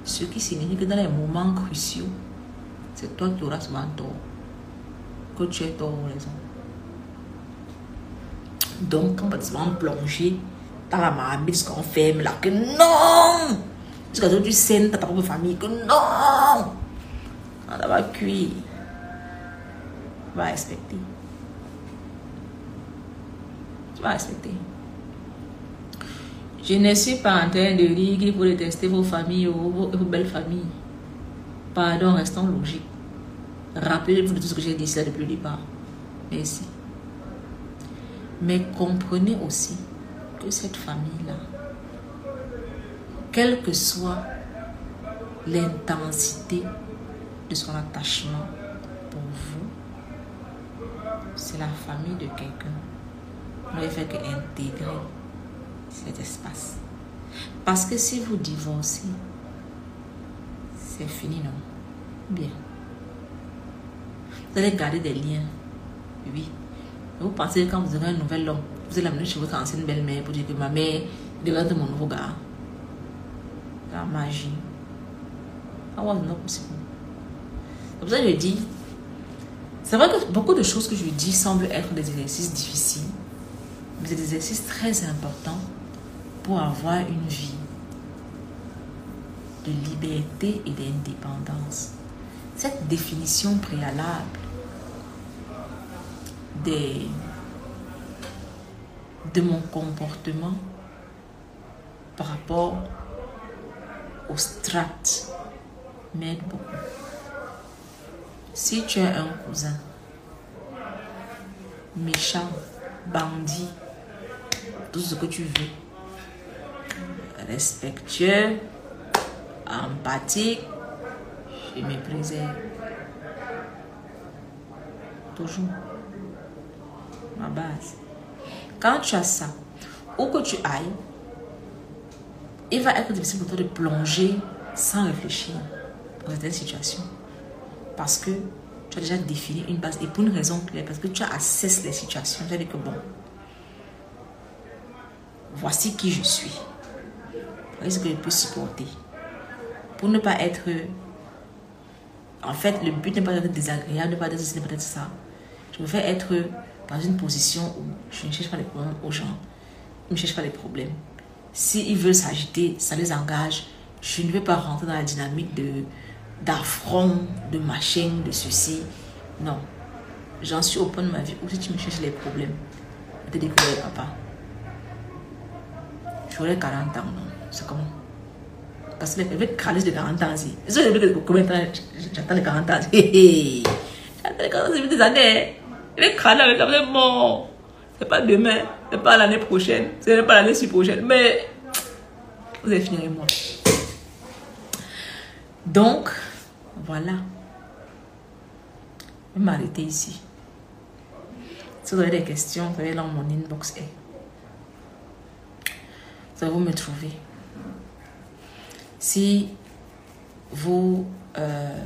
Ce qui signifie que dans les moments cruciaux, c'est toi qui auras souvent tort. Que tu es tort ou raison. Donc, on va souvent plonger dans la marmite qu'on ferme là, que non! Jusqu'à ce que tu sènes ta propre famille, que non! On va cuire. Tu vas respecter. Tu vas respecter. Je ne suis pas en train de dire qu'il faut détester vos familles ou vos, belles familles. Pardon, restons logiques. Rappelez-vous de tout ce que j'ai dit là depuis le départ. Merci. Mais comprenez aussi que cette famille-là, quelle que soit l'intensité de son attachement pour vous, c'est la famille de quelqu'un. Vous ne fait qu'intégrer cet espace. Parce que si vous divorcez, c'est fini, non? Bien. Vous allez garder des liens. Oui. Vous pensez que quand vous aurez un nouvel homme, vous allez l'amener chez votre ancienne belle-mère pour dire que ma mère devrait de mon nouveau gars. La magie. Ah ouais, non possible. C'est pour ça que je dis, c'est vrai que beaucoup de choses que je dis semblent être des exercices difficiles, mais c'est des exercices très importants pour avoir une vie de liberté et d'indépendance. Cette définition préalable de mon comportement par rapport au strat m'aide beaucoup. Si tu as un cousin méchant, bandit, tout ce que tu veux, respectueux, empathique, je me préserve. Toujours. Ma base. Quand tu as ça, où que tu ailles, il va être difficile pour toi de plonger sans réfléchir dans certaines situations. Parce que tu as déjà défini une base et pour une raison claire, parce que tu as assessé les situations. Tu as dit que bon, voici qui je suis ce que je peux supporter? Pour ne pas être... En fait, le but n'est pas d'être désagréable, ne pas être ceci, pas être ça. Je faire être dans une position où je ne cherche pas les problèmes aux gens. Je ne cherche pas les problèmes. S'ils veulent s'agiter, ça les engage. Je ne vais pas rentrer dans la dynamique de d'affront, de machin, de ceci. Non. J'en suis au point de ma vie où si tu me cherches les problèmes, je te que papa. J'aurais 40 ans, non? C'est comment? Parce que les calice de 40 ans aussi. Combien de j'attends les 40 ans J'attends les 40 ans, c'est des années. Les crânes avec ça, bon. C'est pas demain, c'est pas l'année prochaine, c'est pas l'année si prochaine. Mais vous allez finir moi. Donc, voilà. Je vais m'arrêter ici. Si vous avez des questions, vous allez dans mon inbox. Vous allez vous me trouver. Si vous... Euh,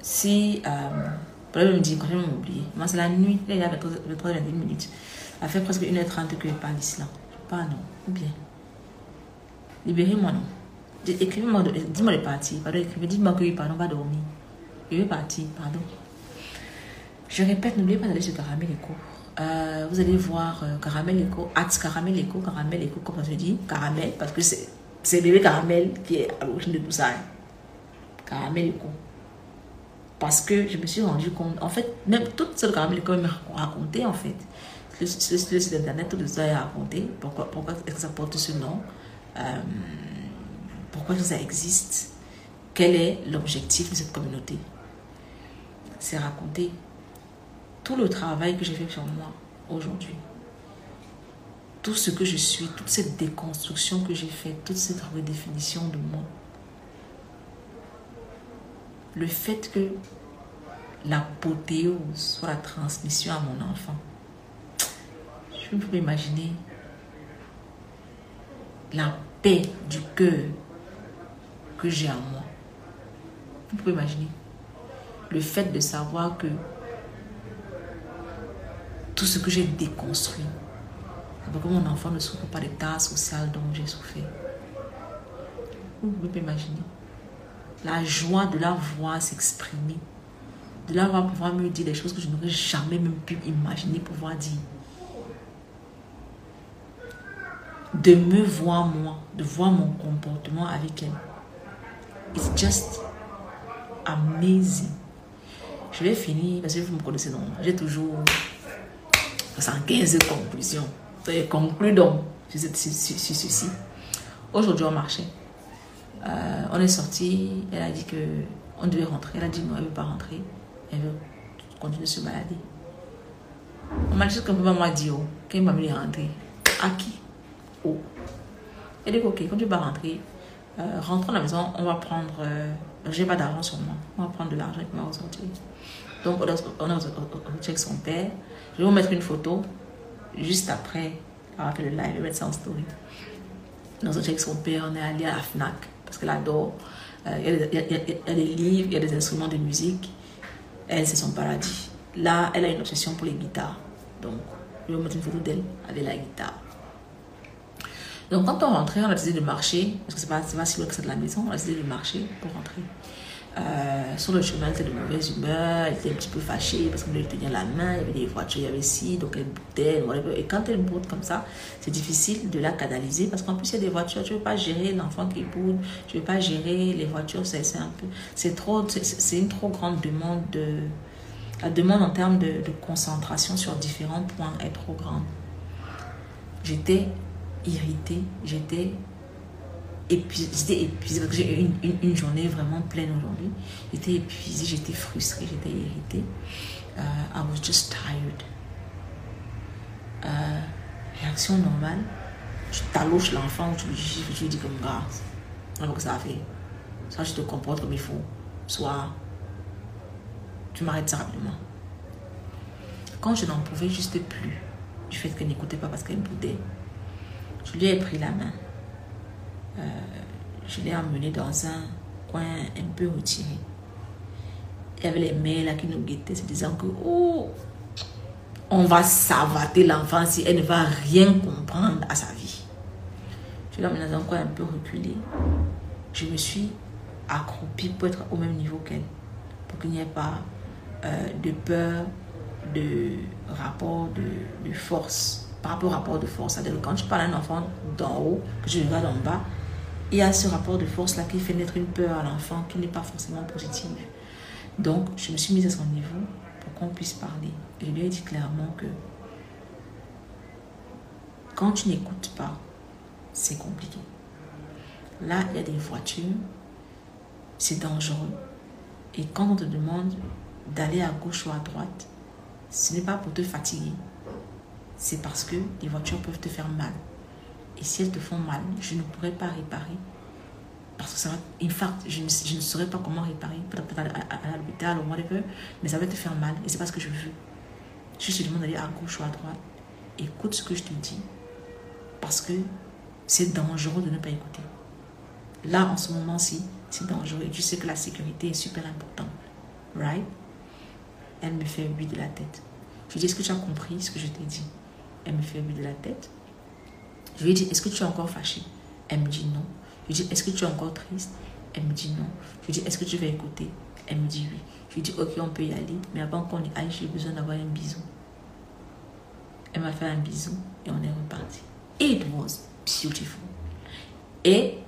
si... Euh, me dire, quand je oublié. Moi, c'est la nuit. il y a 23 minutes. Ça fait presque 1h30 que je parle d'islam. Pas non. Ou bien. Libérez-moi, non. Écrivez-moi, dis-moi de partir. Pardon, écrivez, dites-moi que pardon, va dormir. Je vais partir, pardon. Je répète, n'oubliez pas d'aller sur Caramel Eco. Euh, vous allez voir euh, Caramel Eco, at Caramel Eco, Caramel Eco, comme je dis, Caramel, parce que c'est c'est bébé caramel qui est à l'origine de tout ça. Hein. Caramel quoi. Parce que je me suis rendu compte, en fait, même toute cette caramel quand même raconté, en fait. Le, site internet, tout ça est raconté. Pourquoi, pourquoi est-ce que ça porte ce nom? Euh, Pourquoi ça existe? Quel est l'objectif de cette communauté? C'est raconter tout le travail que j'ai fait sur moi aujourd'hui tout ce que je suis, toute cette déconstruction que j'ai faite, toute cette redéfinition de moi. Le fait que l'apothéose soit la transmission à mon enfant. Je peux imaginer la paix du cœur que j'ai en moi. Vous pouvez imaginer le fait de savoir que tout ce que j'ai déconstruit, pour que mon enfant ne souffre pas d'état social dont j'ai souffert. Vous pouvez imaginer. la joie de la voir s'exprimer, de la voir pouvoir me dire des choses que je n'aurais jamais même pu imaginer pouvoir dire. De me voir moi, de voir mon comportement avec elle. It's just amazing. Je vais finir parce que vous me connaissez non? J'ai toujours 115 conclusions. Conclue donc sur, ceci. Aujourd'hui, on marchait. Euh, on est sorti. Elle a dit que on devait rentrer. Elle a dit non, elle ne veut pas rentrer. Elle veut continuer de se balader. On m'a dit que maman dit oh, qu'elle m'a mis rentrer. À qui? Oh. Elle dit ok, quand tu vas rentrer, euh, rentrons à la maison, on va prendre. Euh, j'ai pas d'argent sur moi. On va prendre de l'argent et on va ressortir. Donc, on a, on son père. Je vais vous mettre une photo juste après avoir fait le live et mettre ça en story. Nous avons avec son père, on est allé à la FNAC parce qu'elle adore. Il, y a, des livres, il y a des instruments de musique. Elle, c'est son paradis. Là, elle a une obsession pour les guitares. Donc, je vais mettre une photo d'elle avec la guitare. Donc, quand on rentrait, on a décidé de marcher, parce que c'est pas, pas si loin que ça de la maison, on a décidé de marcher pour rentrer. Euh, sur le chemin, elle était de mauvaise humeur, elle était un petit peu fâchée parce qu'on lui tenir la main, il y avait des voitures, il y avait ci, donc elle boutait, Et quand elle boude comme ça, c'est difficile de la canaliser parce qu'en plus, il y a des voitures, tu ne veux pas gérer l'enfant qui boude, tu ne veux pas gérer les voitures, c'est un peu, c'est trop, c'est une trop grande demande de, la demande en termes de concentration sur différents points est trop grande. J'étais irritée, j'étais j'étais épuisée parce que j'ai eu une, journée vraiment pleine aujourd'hui. J'étais épuisée, j'étais frustrée, j'étais irritée. Uh, I was just tired. Euh, réaction normale. Tu t'alloches l'enfant, tu lui tu lui dis comme gars, alors que ça a fait. Ça, je te comporte comme il faut. Soit tu m'arrêtes rapidement. Quand je n'en pouvais juste plus du fait qu'elle n'écoutait pas parce qu'elle boudait, je lui ai pris la main euh, je l'ai emmené dans un coin un peu retiré. Il y avait les mères là qui nous guettaient, se disant que oh, on va savater l'enfant si elle ne va rien comprendre à sa vie. Je l'ai emmené dans un coin un peu reculé. Je me suis accroupie pour être au même niveau qu'elle, pour qu'il n'y ait pas euh, de peur, de rapport de, force, par rapport au rapport de force. C'est-à-dire quand je parle à un enfant d'en haut, que je regarde en bas, il y a ce rapport de force-là qui fait naître une peur à l'enfant qui n'est pas forcément positive. Donc, je me suis mise à son niveau pour qu'on puisse parler. Et je lui ai dit clairement que quand tu n'écoutes pas, c'est compliqué. Là, il y a des voitures, c'est dangereux. Et quand on te demande d'aller à gauche ou à droite, ce n'est pas pour te fatiguer. C'est parce que les voitures peuvent te faire mal. Et si elles te font mal, je ne pourrai pas réparer. Parce que ça va, in fact, je ne, je ne saurais pas comment réparer, peut-être à, l'hôpital ou whatever, mais ça va te faire mal. Et c'est pas ce que je veux. Je te demande d'aller à gauche ou à droite. Écoute ce que je te dis. Parce que c'est dangereux de ne pas écouter. Là, en ce moment-ci, c'est dangereux. Et tu sais que la sécurité est super importante. Right? Elle me fait oui de la tête. Je dis, est-ce que tu as compris ce que je t'ai dit? Elle me fait oui de la tête. Je lui ai dit, est-ce que tu es encore fâché? Elle me dit non. Je lui ai dit, est-ce que tu es encore triste? Elle me dit non. Je lui ai dit, est-ce que tu vas écouter? Elle me dit oui. Je lui ai dit, ok, on peut y aller, mais avant qu'on y aille, j'ai besoin d'avoir un bisou. Elle m'a fait un bisou et on est reparti. It was beautiful. Et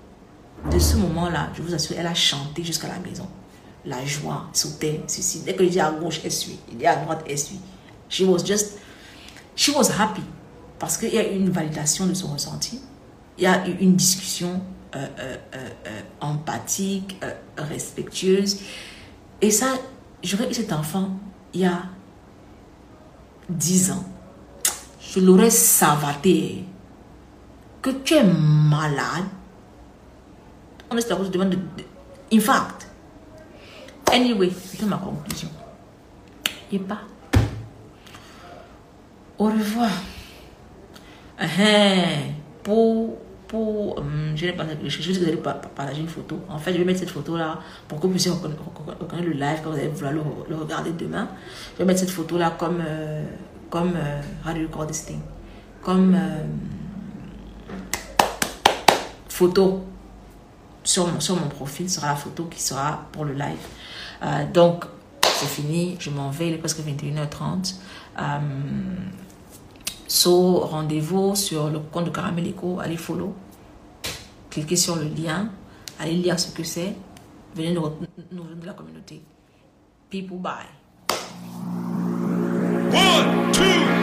de ce moment-là, je vous assure, elle a chanté jusqu'à la maison. La joie sautait, ceci. Dès que je dis à gauche, elle suit. Il dit à droite, elle suit. She was just, she was happy. Parce qu'il y a une validation de son ressenti, il y a une discussion euh, euh, euh, empathique, respectueuse. Et ça, j'aurais eu cet enfant il y a 10 ans. Je l'aurais savaté. Que tu es malade. On est je demande de, In fact. Anyway, c'est ma conclusion. Et pas. Au revoir. Uh Pour, pour hum, je, je vais vous partager une photo. En fait, je vais mettre cette photo-là pour que vous puissiez reconnaître, le live quand vous allez vouloir le, regarder demain. Je vais mettre cette photo-là comme, euh, comme, euh, call this thing? Comme euh, photo sur mon, sur mon profil sera la photo qui sera pour le live. Euh, donc, c'est fini, je m'en vais, il est presque 21h30. Euh, so, rendez-vous sur le compte de Caramel Eco, allez follow, cliquez sur le lien, allez lire ce que c'est, venez nous, de la communauté. People, bye. One, two,